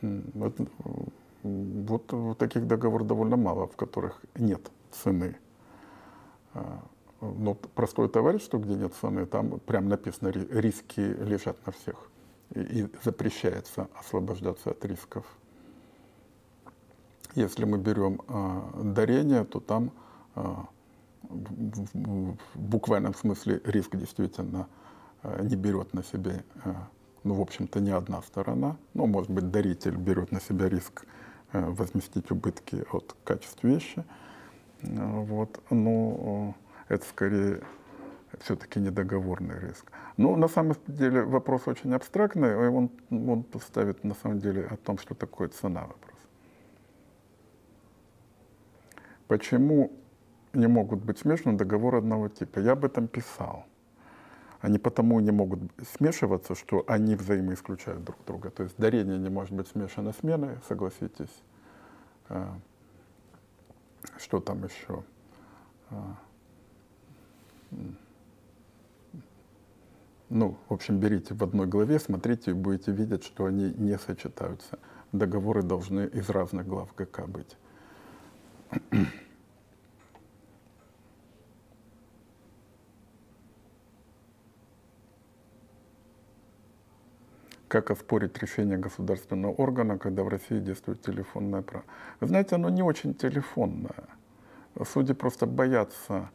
Вот, вот таких договоров довольно мало, в которых нет цены. А, но простое товарищество, где нет цены, там прям написано, риски лежат на всех. И, запрещается освобождаться от рисков. Если мы берем э, дарение, то там э, в, буквальном смысле риск действительно не берет на себя, ну, в общем-то, ни одна сторона. Ну, может быть, даритель берет на себя риск возместить убытки от качества вещи. Э, вот. Но э, это скорее все-таки недоговорный риск. Но на самом деле вопрос очень абстрактный, и он, он ставит на самом деле о том, что такое цена вопрос. Почему не могут быть смешаны договоры одного типа? Я об этом писал. Они потому не могут смешиваться, что они взаимоисключают друг друга. То есть дарение не может быть смешано с меной, согласитесь. А, что там еще? А, ну, в общем, берите в одной главе, смотрите и будете видеть, что они не сочетаются. Договоры должны из разных глав ГК быть. Как оспорить решение государственного органа, когда в России действует телефонное право? Вы знаете, оно не очень телефонное. Судьи просто боятся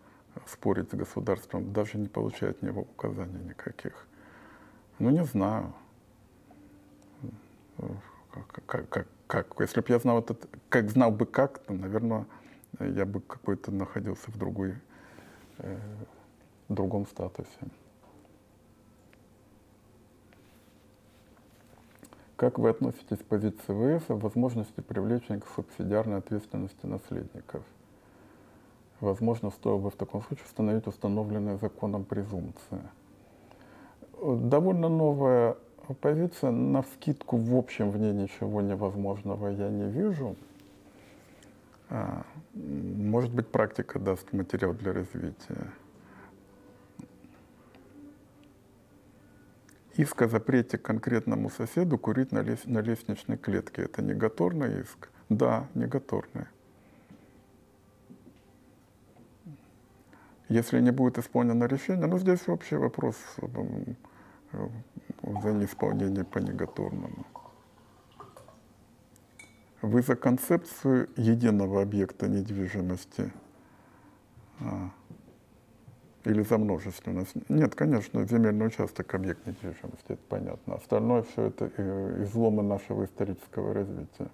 спорить с государством, даже не получают от него указаний никаких. Ну, не знаю. Как, как, как? Если бы я знал этот, как знал бы как, то, наверное, я бы какой-то находился в другой, э, другом статусе. Как вы относитесь к позиции ВС о возможности привлечения к субсидиарной ответственности наследников? Возможно, стоило бы в таком случае установить установленные законом презумпции. Довольно новая позиция. На вскидку, в общем, в ней ничего невозможного я не вижу. А, может быть, практика даст материал для развития. Иск о запрете конкретному соседу курить на, лес, на лестничной клетке. Это негаторный иск? Да, негаторный. Если не будет исполнено решение, ну здесь вообще вопрос за неисполнение по негаторному. Вы за концепцию единого объекта недвижимости а, или за множественность? Нет, конечно, земельный участок объект недвижимости, это понятно. Остальное все это э, изломы нашего исторического развития.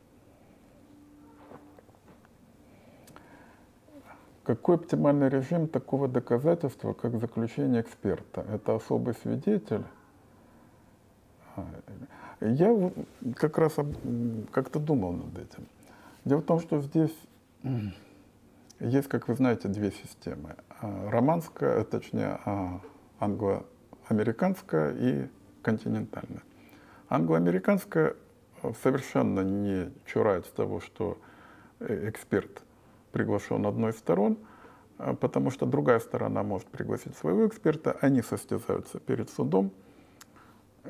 Какой оптимальный режим такого доказательства, как заключение эксперта? Это особый свидетель? Я как раз как-то думал над этим. Дело в том, что здесь Есть, как вы знаете, две системы. А, романская, точнее, а, англо-американская и континентальная. Англо-американская совершенно не чурается того, что э, эксперт приглашен одной из сторон, потому что другая сторона может пригласить своего эксперта, они состязаются перед судом,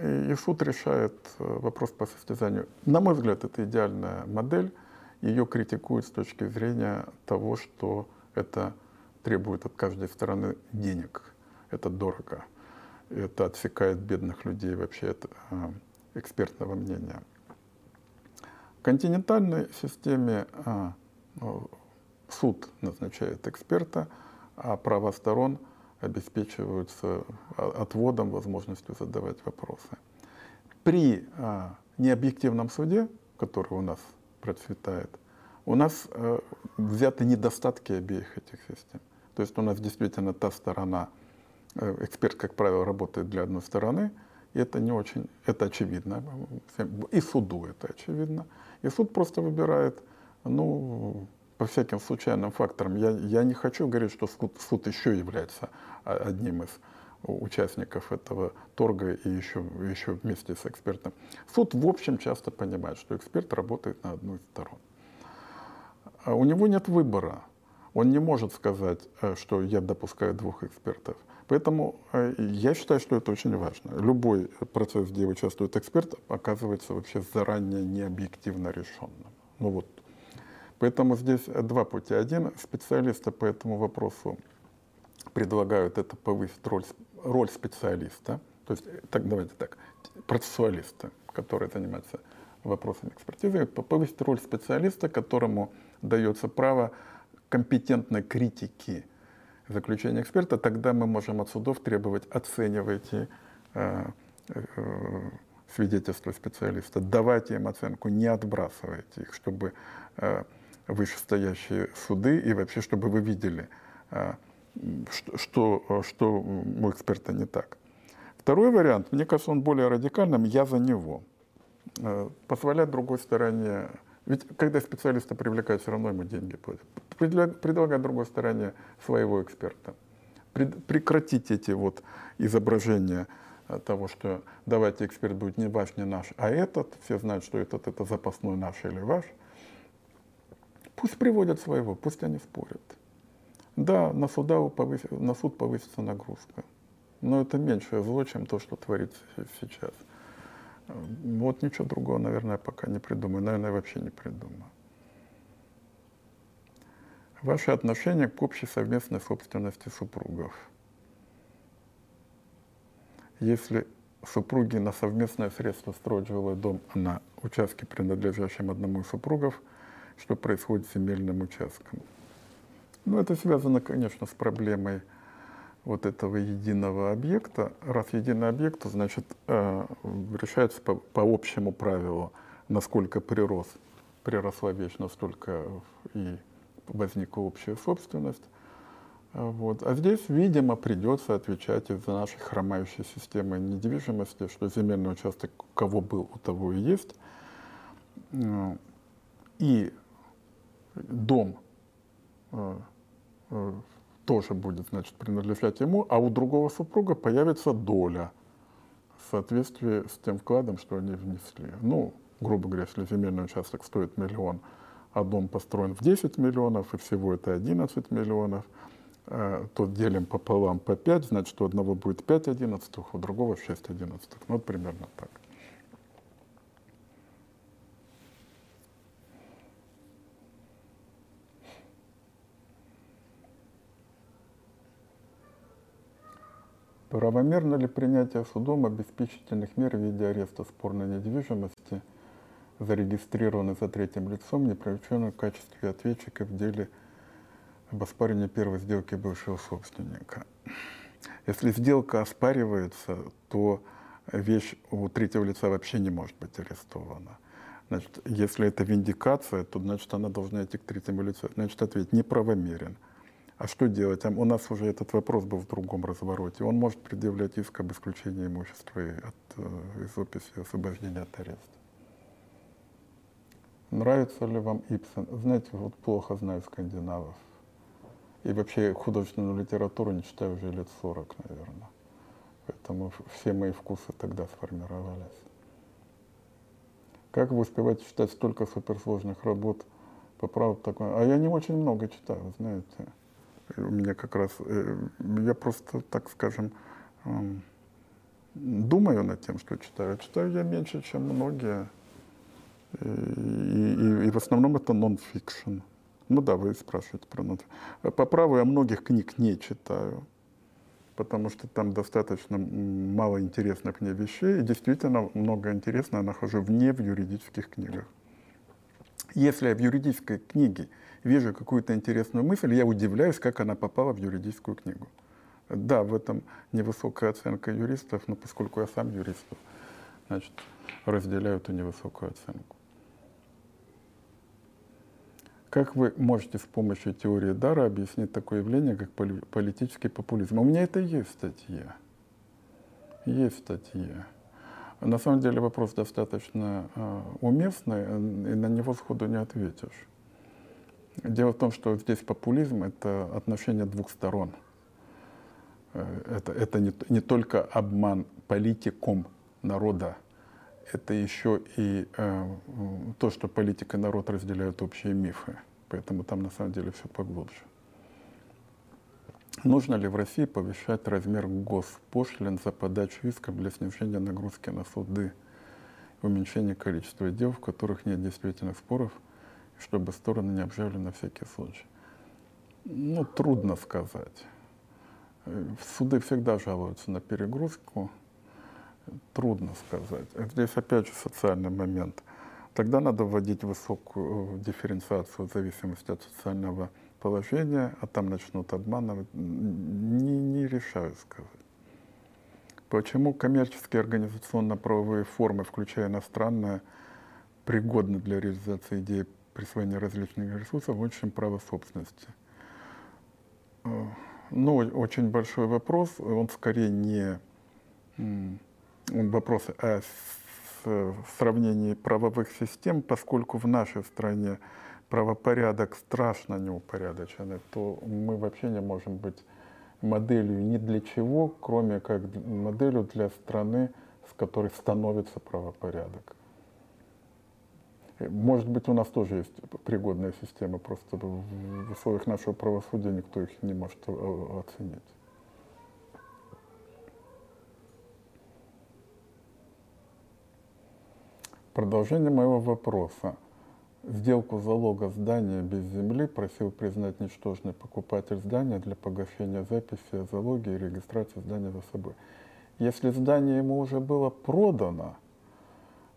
и суд решает э, вопрос по состязанию. На мой взгляд, это идеальная модель. Ее критикуют с точки зрения того, что это требует от каждой стороны денег. Это дорого. Это отсекает бедных людей вообще от э, экспертного мнения. В континентальной системе э, суд назначает эксперта, а права сторон – обеспечиваются отводом, возможностью задавать вопросы. При а, необъективном суде, который у нас процветает, у нас а, взяты недостатки обеих этих систем. То есть у нас действительно та сторона, э, эксперт, как правило, работает для одной стороны, и это не очень, это очевидно. И суду это очевидно. И суд просто выбирает, ну, по всяким случайным факторам. Я, я не хочу говорить, что суд, суд еще является одним из участников этого торга и еще, еще вместе с экспертом. Суд в общем часто понимает, что эксперт работает на одну из сторон. А у него нет выбора. Он не может сказать, э, что я допускаю двух экспертов. Поэтому э, я считаю, что это очень важно. Любой процесс, где участвует эксперт, оказывается вообще заранее необъективно решенным. Ну вот. Поэтому здесь два пути. Один специалиста по этому вопросу предлагают это повысить роль, роль специалиста, то есть, так, давайте так, процессуалиста, который занимается вопросами экспертизы, повысить роль специалиста, которому дается право компетентной критики заключения эксперта, тогда мы можем от судов требовать оценивайте э, э, свидетельства специалиста, давайте им оценку, не отбрасывайте их, чтобы э, вышестоящие суды и вообще, чтобы вы видели, что, что, у эксперта не так. Второй вариант, мне кажется, он более радикальным, я за него. Позволять другой стороне, ведь когда специалиста привлекают, все равно ему деньги платят, предлагать другой стороне своего эксперта. Прекратить эти вот изображения того, что давайте эксперт будет не ваш, не наш, а этот, все знают, что этот это запасной наш или ваш. Пусть приводят своего, пусть они спорят. Да, на, суда повыс... на суд повысится нагрузка. Но это меньшее зло, чем то, что творится сейчас. Вот ничего другого, наверное, пока не придумаю. Наверное, вообще не придумаю. Ваше отношение к общей совместной собственности супругов. Если супруги на совместное средство строят жилой дом на участке, принадлежащем одному из супругов, что происходит с земельным участком? Ну, это связано, конечно, с проблемой вот этого единого объекта. Раз единый объект, то, значит, э, решается по, по общему правилу, насколько прирос, приросла вещь, настолько и возникла общая собственность. Вот. А здесь, видимо, придется отвечать из-за нашей хромающей системы недвижимости, что земельный участок у кого был, у того и есть. И дом э, Э, тоже будет, значит, принадлежать ему, а у другого супруга появится доля в соответствии с тем вкладом, что они внесли. Ну, грубо говоря, если земельный участок стоит миллион, а дом построен в 10 миллионов, и всего это 11 миллионов, э, то делим пополам по 5, значит, у одного будет 5 одиннадцатых, у другого 6 одиннадцатых. Ну, вот примерно так. Правомерно ли принятие судом обеспечительных мер в виде ареста спорной недвижимости, зарегистрированной за третьим лицом, не привлеченной в качестве ответчика в деле об оспаривании первой сделки бывшего собственника? Если сделка оспаривается, то вещь у третьего лица вообще не может быть арестована. Значит, если это виндикация, то значит она должна идти к третьему лицу. Значит, ответ неправомерен. А что делать? У нас уже этот вопрос был в другом развороте. Он может предъявлять иск об исключении имущества от, э, из описи освобождения от ареста. Нравится ли вам Ипсон? Знаете, вот плохо знаю скандинавов. И вообще художественную литературу не читаю уже лет 40, наверное. Поэтому все мои вкусы тогда сформировались. Как вы успеваете читать столько суперсложных работ по праву такое? А я не очень много читаю, знаете. У меня как раз, э, я просто, так скажем, эм, думаю над тем, что читаю. Читаю я меньше, чем многие. И, и, и в основном это нон-фикшн. Ну да, вы спрашиваете про нон По праву я многих книг не читаю, потому что там достаточно мало интересных мне вещей, и действительно много интересного нахожу вне в юридических книгах. Если я в юридической книге вижу какую-то интересную мысль, я удивляюсь, как она попала в юридическую книгу. Да, в этом невысокая оценка юристов, но поскольку я сам юрист, значит, разделяю эту невысокую оценку. Как вы можете с помощью теории дара объяснить такое явление, как политический популизм? У меня это есть статья. Есть статья. На самом деле вопрос достаточно э, уместный, и на него сходу не ответишь. Дело в том, что здесь популизм — это отношение двух сторон. Э, это, это не, не только обман политиком народа, это еще и э, то, что политика и народ разделяют общие мифы. Поэтому там на самом деле все поглубже. Нужно ли в России повышать размер госпошлин за подачу исков для снижения нагрузки на суды и уменьшения количества дел, в которых нет действительных споров, чтобы стороны не обжали на всякий случай? Ну, трудно сказать. Суды всегда жалуются на перегрузку, трудно сказать. Здесь опять же социальный момент. Тогда надо вводить высокую дифференциацию в зависимости от социального положения, а там начнут обманывать. Не, не решаю сказать. Почему коммерческие организационно-правовые формы, включая иностранные, пригодны для реализации идеи присвоения различных ресурсов лучше, чем право собственности? Э, ну, очень большой вопрос. Он скорее не вопрос о сравнении правовых систем, поскольку в нашей стране правопорядок страшно неупорядоченный, то мы вообще не можем быть моделью ни для чего, кроме как моделью для страны, с которой становится правопорядок. Может быть, у нас тоже есть пригодная система, просто в условиях нашего правосудия никто их не может оценить. Продолжение моего вопроса. Сделку залога здания без земли просил признать ничтожный покупатель здания для погашения записи о залоге и регистрации здания за собой. Если здание ему уже было продано,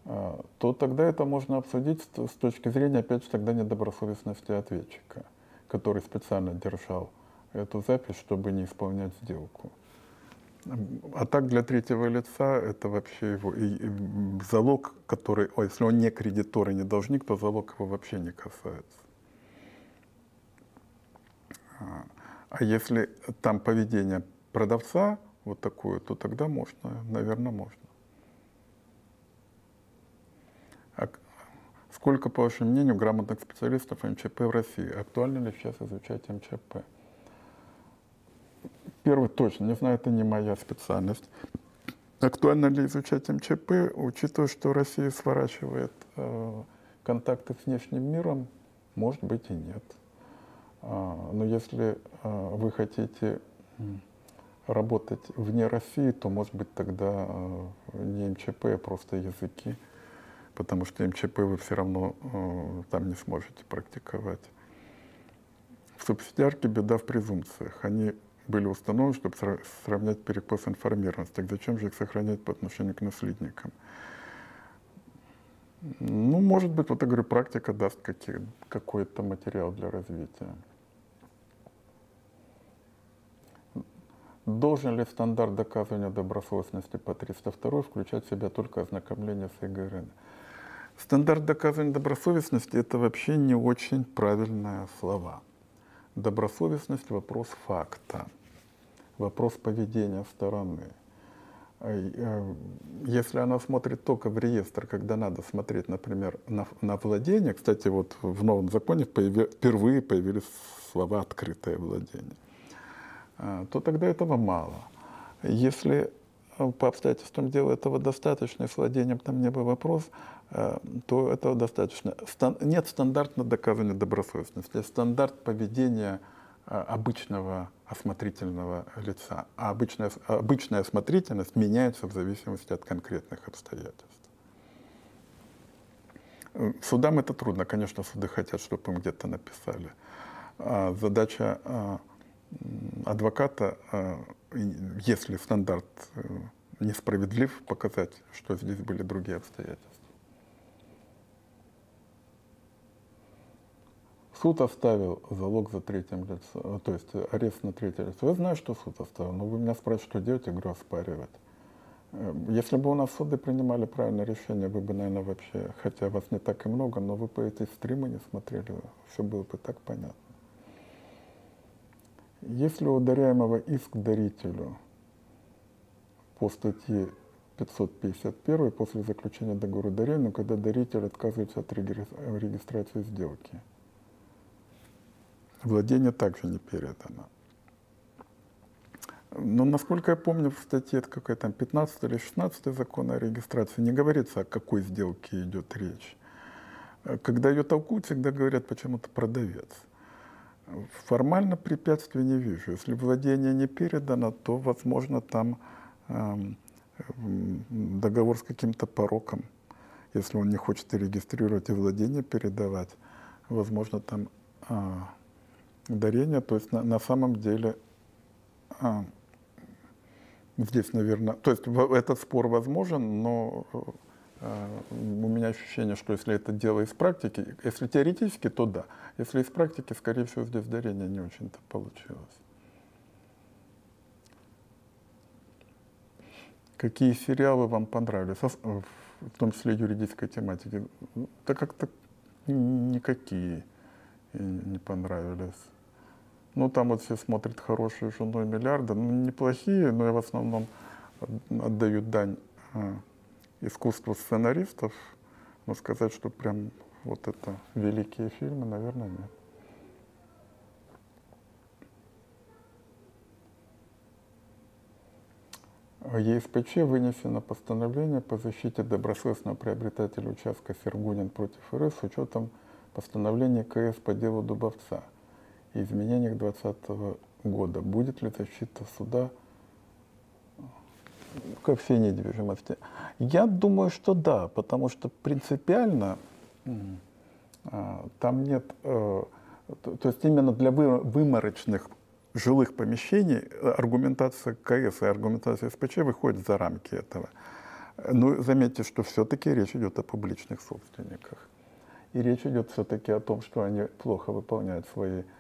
а, то тогда это можно обсудить с точки зрения, опять же, тогда недобросовестности ответчика, который специально держал эту запись, чтобы не исполнять сделку. А так для третьего лица это вообще его и, и залог, который, если он не кредитор и не должник, то залог его вообще не касается. А, а если там поведение продавца вот такое, то тогда можно, наверное, можно. А сколько, по вашему мнению, грамотных специалистов МЧП в России? Актуально ли сейчас изучать МЧП? Первый точно, не знаю, это не моя специальность. Актуально ли изучать МЧП, учитывая, что Россия сворачивает э, контакты с внешним миром, может быть и нет. А, но если э, вы хотите работать вне России, то, может быть, тогда э, не МЧП, а просто языки, потому что МЧП вы все равно э, там не сможете практиковать. В субсидиарке беда в презумпциях. Они были установлены, чтобы сравнять перекос информированности. Так зачем же их сохранять по отношению к наследникам? Ну, может быть, вот я говорю, практика даст какой-то материал для развития. Должен ли стандарт доказывания добросовестности по 302 включать в себя только ознакомление с ИГРН? Стандарт доказывания добросовестности – это вообще не очень правильные слова. Добросовестность – вопрос факта вопрос поведения стороны. э, если она смотрит только в реестр, когда надо смотреть, например, на, на владение, кстати, вот в новом законе появи, впервые появились слова «открытое владение», э, то тогда этого мало. Если по обстоятельствам дела этого достаточно, и с владением там не был вопрос, то этого достаточно. Нет стандартно доказанной добросовестности. Стандарт поведения обычного осмотрительного лица. А обычная, обычная осмотрительность меняется в зависимости от конкретных обстоятельств. Судам это трудно. Конечно, суды хотят, чтобы им где-то написали. А задача а, адвоката, а, если стандарт э, несправедлив, показать, что здесь были другие обстоятельства. Суд оставил залог за третьим лицом, то есть арест на третье лицо. Я знаю, что суд оставил, но вы меня спрашиваете, что делать, я говорю, оспаривать. Э, если бы у нас суды принимали правильное решение, вы бы, наверное, вообще, хотя вас не так и много, но вы по этой стримы не смотрели, все было бы так понятно. Если у ударяемого иск дарителю по статье 551 после заключения договора дарения, когда даритель отказывается от регистрации сделки – Владение также не передано. Но, насколько я помню, в статье какой там 15 или 16 закона о регистрации не говорится, о какой сделке идет речь. Когда ее толкуют, всегда говорят почему-то продавец. Формально препятствий не вижу. Если владение не передано, то, возможно, там э, договор с каким-то пороком. Если он не хочет регистрировать и владение передавать, возможно, там э, дарения. То есть на, на самом деле а, здесь, наверное, то есть этот спор возможен, но а, у меня ощущение, что если это дело из практики, если теоретически, то да. Если из практики, скорее всего, здесь дарение не очень-то получилось. Какие сериалы вам понравились, в том числе юридической тематики? Да как-то никакие не понравились. Ну, там вот все смотрят хорошие женой миллиарды, ну, неплохие, но я в основном отдают дань а, искусству сценаристов. Но сказать, что прям вот это великие фильмы, наверное, нет. ЕСПЧ вынесено постановление по защите добросовестного приобретателя участка Сергунин против РС с учетом постановления КС по делу Дубовца – изменениях 2020 года. Будет ли защита суда ко всей недвижимости? Я думаю, что да, потому что принципиально а, там нет, э, то есть именно для выморочных жилых помещений аргументация КС и аргументация СПЧ выходит за рамки этого. Но заметьте, что все-таки речь идет о публичных собственниках. И речь идет все-таки о том, что они плохо выполняют свои Э,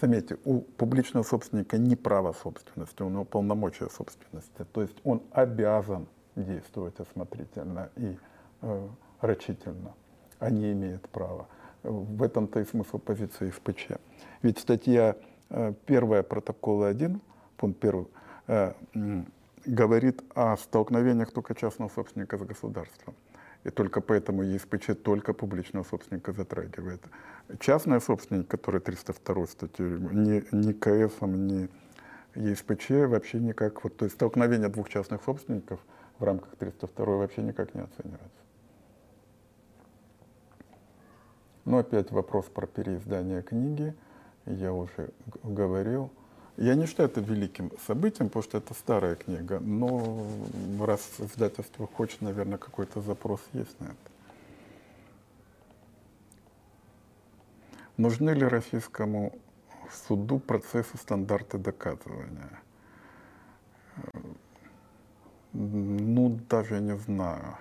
заметьте, у публичного собственника не право собственности, у него полномочия собственности. То есть он обязан действовать осмотрительно и э, рачительно, а не имеет права. В этом-то и смысл позиции СПЧ. Ведь статья э, первая протокола 1, пункт 1, э, говорит о столкновениях только частного собственника с государством. И только поэтому ЕСПЧ только публичного собственника затрагивает. Частный собственник, который 302 статью, ни, ни КФ, ни ЕСПЧ вообще никак, вот, то есть столкновение двух частных собственников в рамках 302 вообще никак не оценивается. Но опять вопрос про переиздание книги, я уже говорил. Я не считаю это великим событием, потому что это старая книга, но раз издательство хочет, наверное, какой-то запрос есть на это. Нужны ли российскому суду процессы стандарты доказывания? Ну, даже не знаю.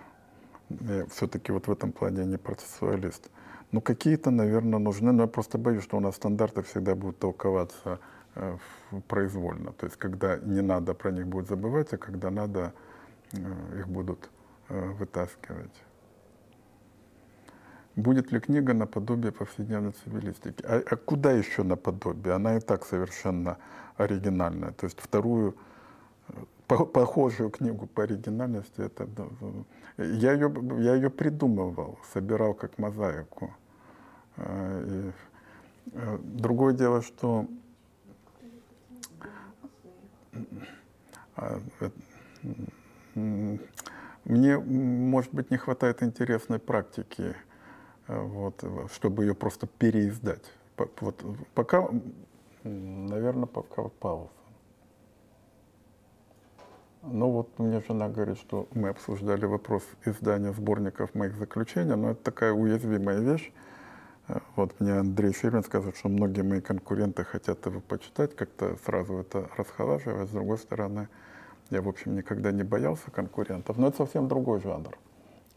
Я все-таки вот в этом плане не процессуалист. Ну, какие-то, наверное, нужны, но я просто боюсь, что у нас стандарты всегда будут толковаться Э, произвольно. То есть когда не надо про них будет забывать, а когда надо, э, их будут э, вытаскивать. Будет ли книга наподобие повседневной цивилистики? А, а куда еще наподобие? Она и так совершенно оригинальная. То есть вторую, похожую книгу по оригинальности. Это, я, ее, я ее придумывал, собирал как мозаику. И другое дело, что мне, может быть, не хватает интересной практики, вот, чтобы ее просто переиздать. Вот, пока, наверное, пока пауза. Ну вот мне жена говорит, что мы обсуждали вопрос издания сборников моих заключений, но это такая уязвимая вещь. Вот мне Андрей Фирмин сказал, что многие мои конкуренты хотят его почитать, как-то сразу это расхолаживать. С другой стороны, я, в общем, никогда не боялся конкурентов, но это совсем другой жанр.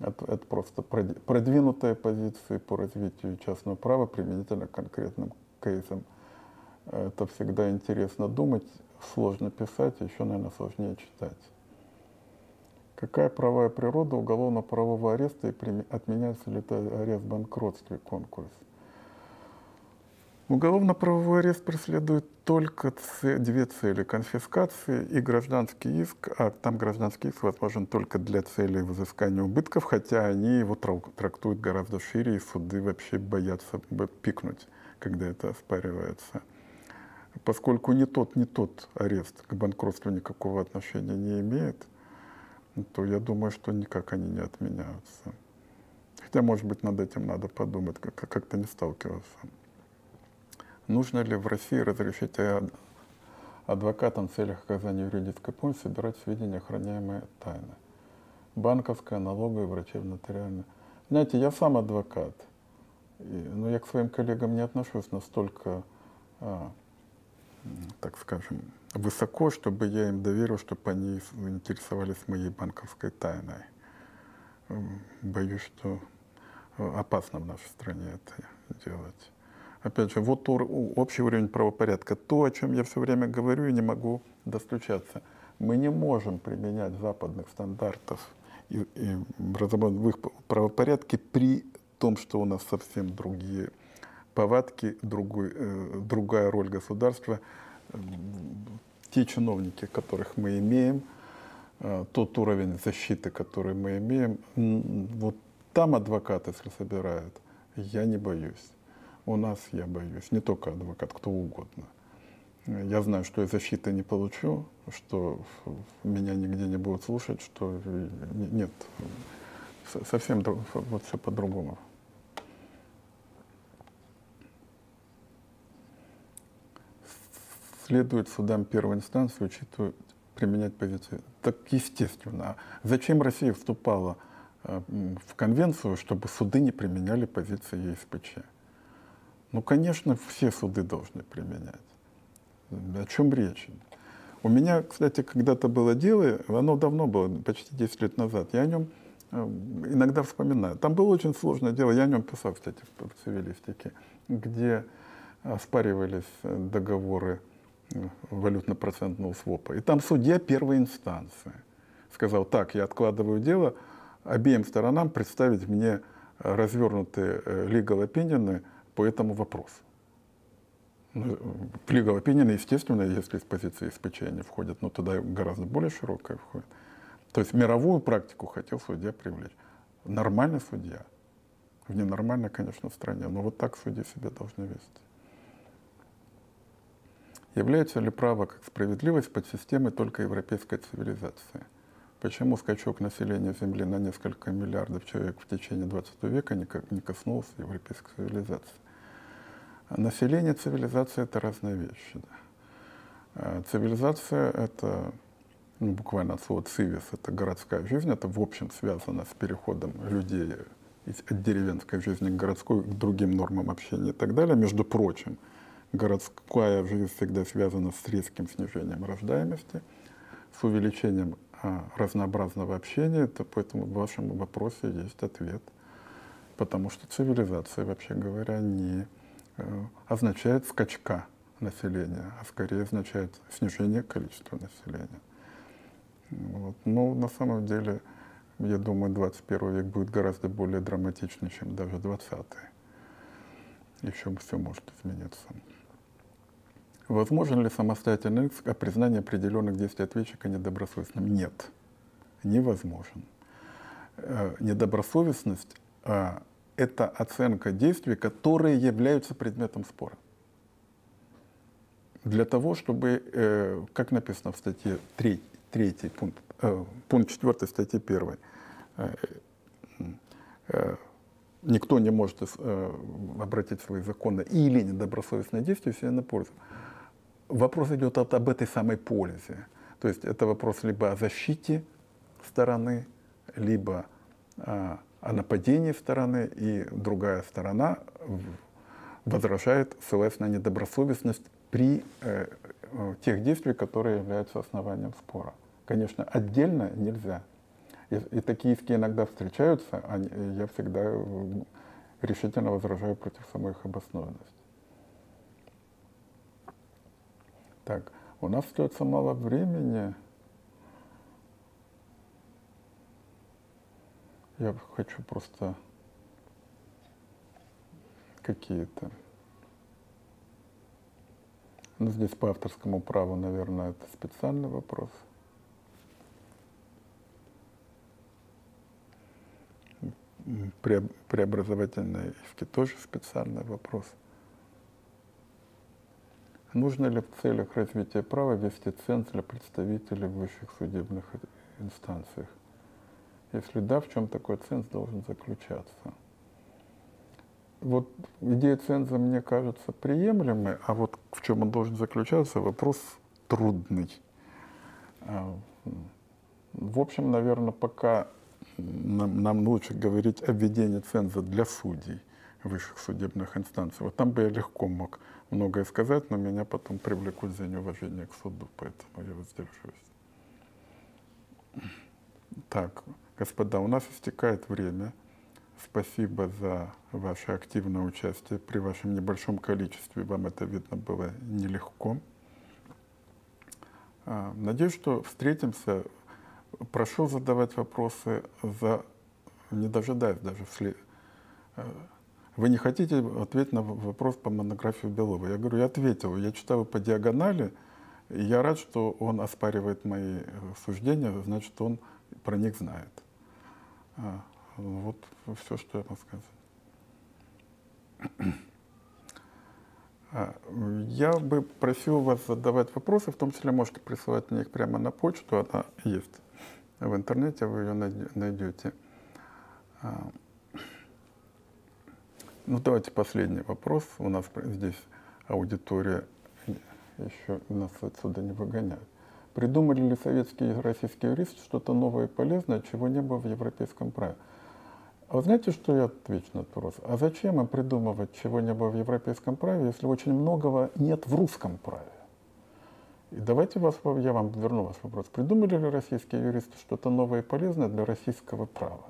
Это, это просто продвинутые позиции по развитию частного права применительно к конкретным кейсам. Это всегда интересно думать, сложно писать, а еще, наверное, сложнее читать. Какая правая природа уголовно-правового ареста и отменяется ли это арест в банкротстве конкурс? Уголовно-правовой арест преследует только две цели – конфискации и гражданский иск, а там гражданский иск возможен только для целей взыскания убытков, хотя они его трактуют гораздо шире, и суды вообще боятся пикнуть, когда это оспаривается. Поскольку ни тот, ни тот арест к банкротству никакого отношения не имеет, то я думаю, что никак они не отменяются. Хотя, может быть, над этим надо подумать, как-то не сталкиваться. Нужно ли в России разрешить адвокатам в целях оказания юридической помощи собирать сведения, охраняемые тайно? Банковская, налоговая, врачебно-нотариальная. Знаете, я сам адвокат, но я к своим коллегам не отношусь настолько, а, так скажем, высоко, чтобы я им доверил, чтобы они интересовались моей банковской тайной. Боюсь, что опасно в нашей стране это делать опять же, вот общий уровень правопорядка. То, о чем я все время говорю и не могу достучаться. Мы не можем применять западных стандартов и, и в их правопорядке при том, что у нас совсем другие повадки, другой, э, другая роль государства. Те чиновники, которых мы имеем, э, тот уровень защиты, который мы имеем, вот там адвокаты, если собирают, я не боюсь. У нас, я боюсь, не только адвокат, кто угодно. Я знаю, что я защиты не получу, что меня нигде не будут слушать, что нет, совсем вот все по-другому. Следует судам первой инстанции учитывать, применять позицию. Так естественно. Зачем Россия вступала э, в конвенцию, чтобы суды не применяли позиции ЕСПЧ? Ну, конечно, все суды должны применять. О чем речь? У меня, кстати, когда-то было дело, оно давно было, почти 10 лет назад. Я о нем э, иногда вспоминаю. Там было очень сложное дело, я о нем писал, кстати, в цивилистике, где оспаривались договоры э, валютно-процентного свопа. И там судья первой инстанции сказал, так, я откладываю дело, обеим сторонам представить мне развернутые э, legal opinion по этому вопросу. Ну, legal opinion, естественно, если с позиции СПЧ они входят, но туда гораздо более широкая входит. То есть мировую практику хотел судья привлечь. Нормальный судья. В ненормальной, конечно, стране, но вот так судьи себя должны вести. Является ли право как справедливость под системой только европейской цивилизации? Почему скачок населения Земли на несколько миллиардов человек в течение 20 века никак не коснулся европейской цивилизации? Население, цивилизация — это разные вещи. Да. А цивилизация — это ну, буквально от слова «цивис» — это городская жизнь, это в общем связано с переходом людей от деревенской жизни к городской, к другим нормам общения и так далее. Между прочим, городская жизнь всегда связана с резким снижением рождаемости, с увеличением а, разнообразного общения, то поэтому в вашем вопросе есть ответ. Потому что цивилизация, вообще говоря, не означает скачка населения, а скорее означает снижение количества населения. Вот. Но на самом деле, я думаю, 21 век будет гораздо более драматичный, чем даже 20 Еще все может измениться. Возможен ли самостоятельный иск о признании определенных действий ответчика недобросовестным? Нет, невозможен. Э, недобросовестность э, – это оценка действий, которые являются предметом спора. Для того, чтобы, э, как написано в статье 3, 3 пункт, пункт 4 статьи 1, никто не может обратить свои законы или недобросовестные действия себе на пользу. Вопрос идет об, об этой самой пользе. То есть это вопрос либо о защите стороны, либо а, о нападении стороны, и другая сторона возражает, ссылаясь на недобросовестность при э, э, тех действиях, которые являются основанием спора. Конечно, отдельно нельзя. И, и такие иски иногда встречаются, они, я всегда решительно возражаю против самой их обоснованности. Так, у нас остается мало времени. Я хочу просто какие-то. Ну, здесь по авторскому праву, наверное, это специальный вопрос. Преобразовательные иски тоже специальный вопрос. Нужно ли в целях развития права вести ценз для представителей в высших судебных инстанциях? Если да, в чем такой ценз должен заключаться? Вот идея ценза мне кажется приемлемой, а вот в чем он должен заключаться, вопрос трудный. А, в общем, наверное, пока нам, нам лучше говорить о введении ценза для судей высших судебных инстанций. Вот там бы я легко мог многое сказать, но меня потом привлекут за неуважение к суду, поэтому я воздержусь. Так, Господа, у нас истекает время. Спасибо за ваше активное участие. При вашем небольшом количестве вам это, видно, было нелегко. А, надеюсь, что встретимся. Прошу задавать вопросы, за... не дожидаясь даже вслед... Э, вы не хотите ответить на вопрос по монографии Белова? Я говорю, я ответил. Я читаю по диагонали, и я рад, что он оспаривает мои э, суждения, значит, он про них знает. А, вот все, что я могу сказать. А, я бы просил вас задавать вопросы, в том числе можете присылать мне их прямо на почту, она есть в интернете, вы ее найдете. А, ну, давайте последний вопрос. У нас здесь аудитория еще нас отсюда не выгоняют. Придумали ли советские и российские юристы что-то новое и полезное, чего не было в европейском праве? А вы знаете, что я отвечу на этот вопрос? А зачем им придумывать, чего не было в европейском праве, если очень многого нет в русском праве? И давайте вас, я вам верну ваш вопрос. Придумали ли российские юристы что-то новое и полезное для российского права?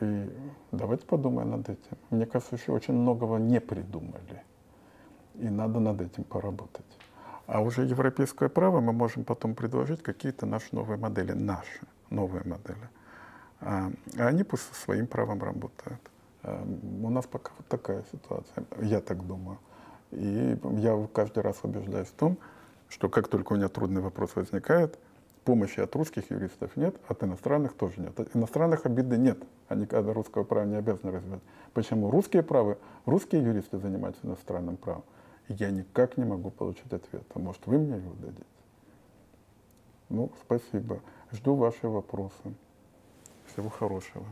И давайте подумаем над этим. Мне кажется, еще очень многого не придумали. И надо над этим поработать. А уже европейское право мы можем потом предложить какие-то наши новые модели, наши новые модели. А, а они пусть со своим правом работают. А, у нас пока вот такая ситуация, я так думаю. И я каждый раз убеждаюсь в том, что как только у меня трудный вопрос возникает, помощи от русских юристов нет, от иностранных тоже нет. От иностранных обиды нет. Они когда русского права не обязаны развивать. Почему русские правы, русские юристы занимаются иностранным правом? Я никак не могу получить ответ. А может, вы мне его дадите? Ну, спасибо. Жду ваши вопросы. Всего хорошего.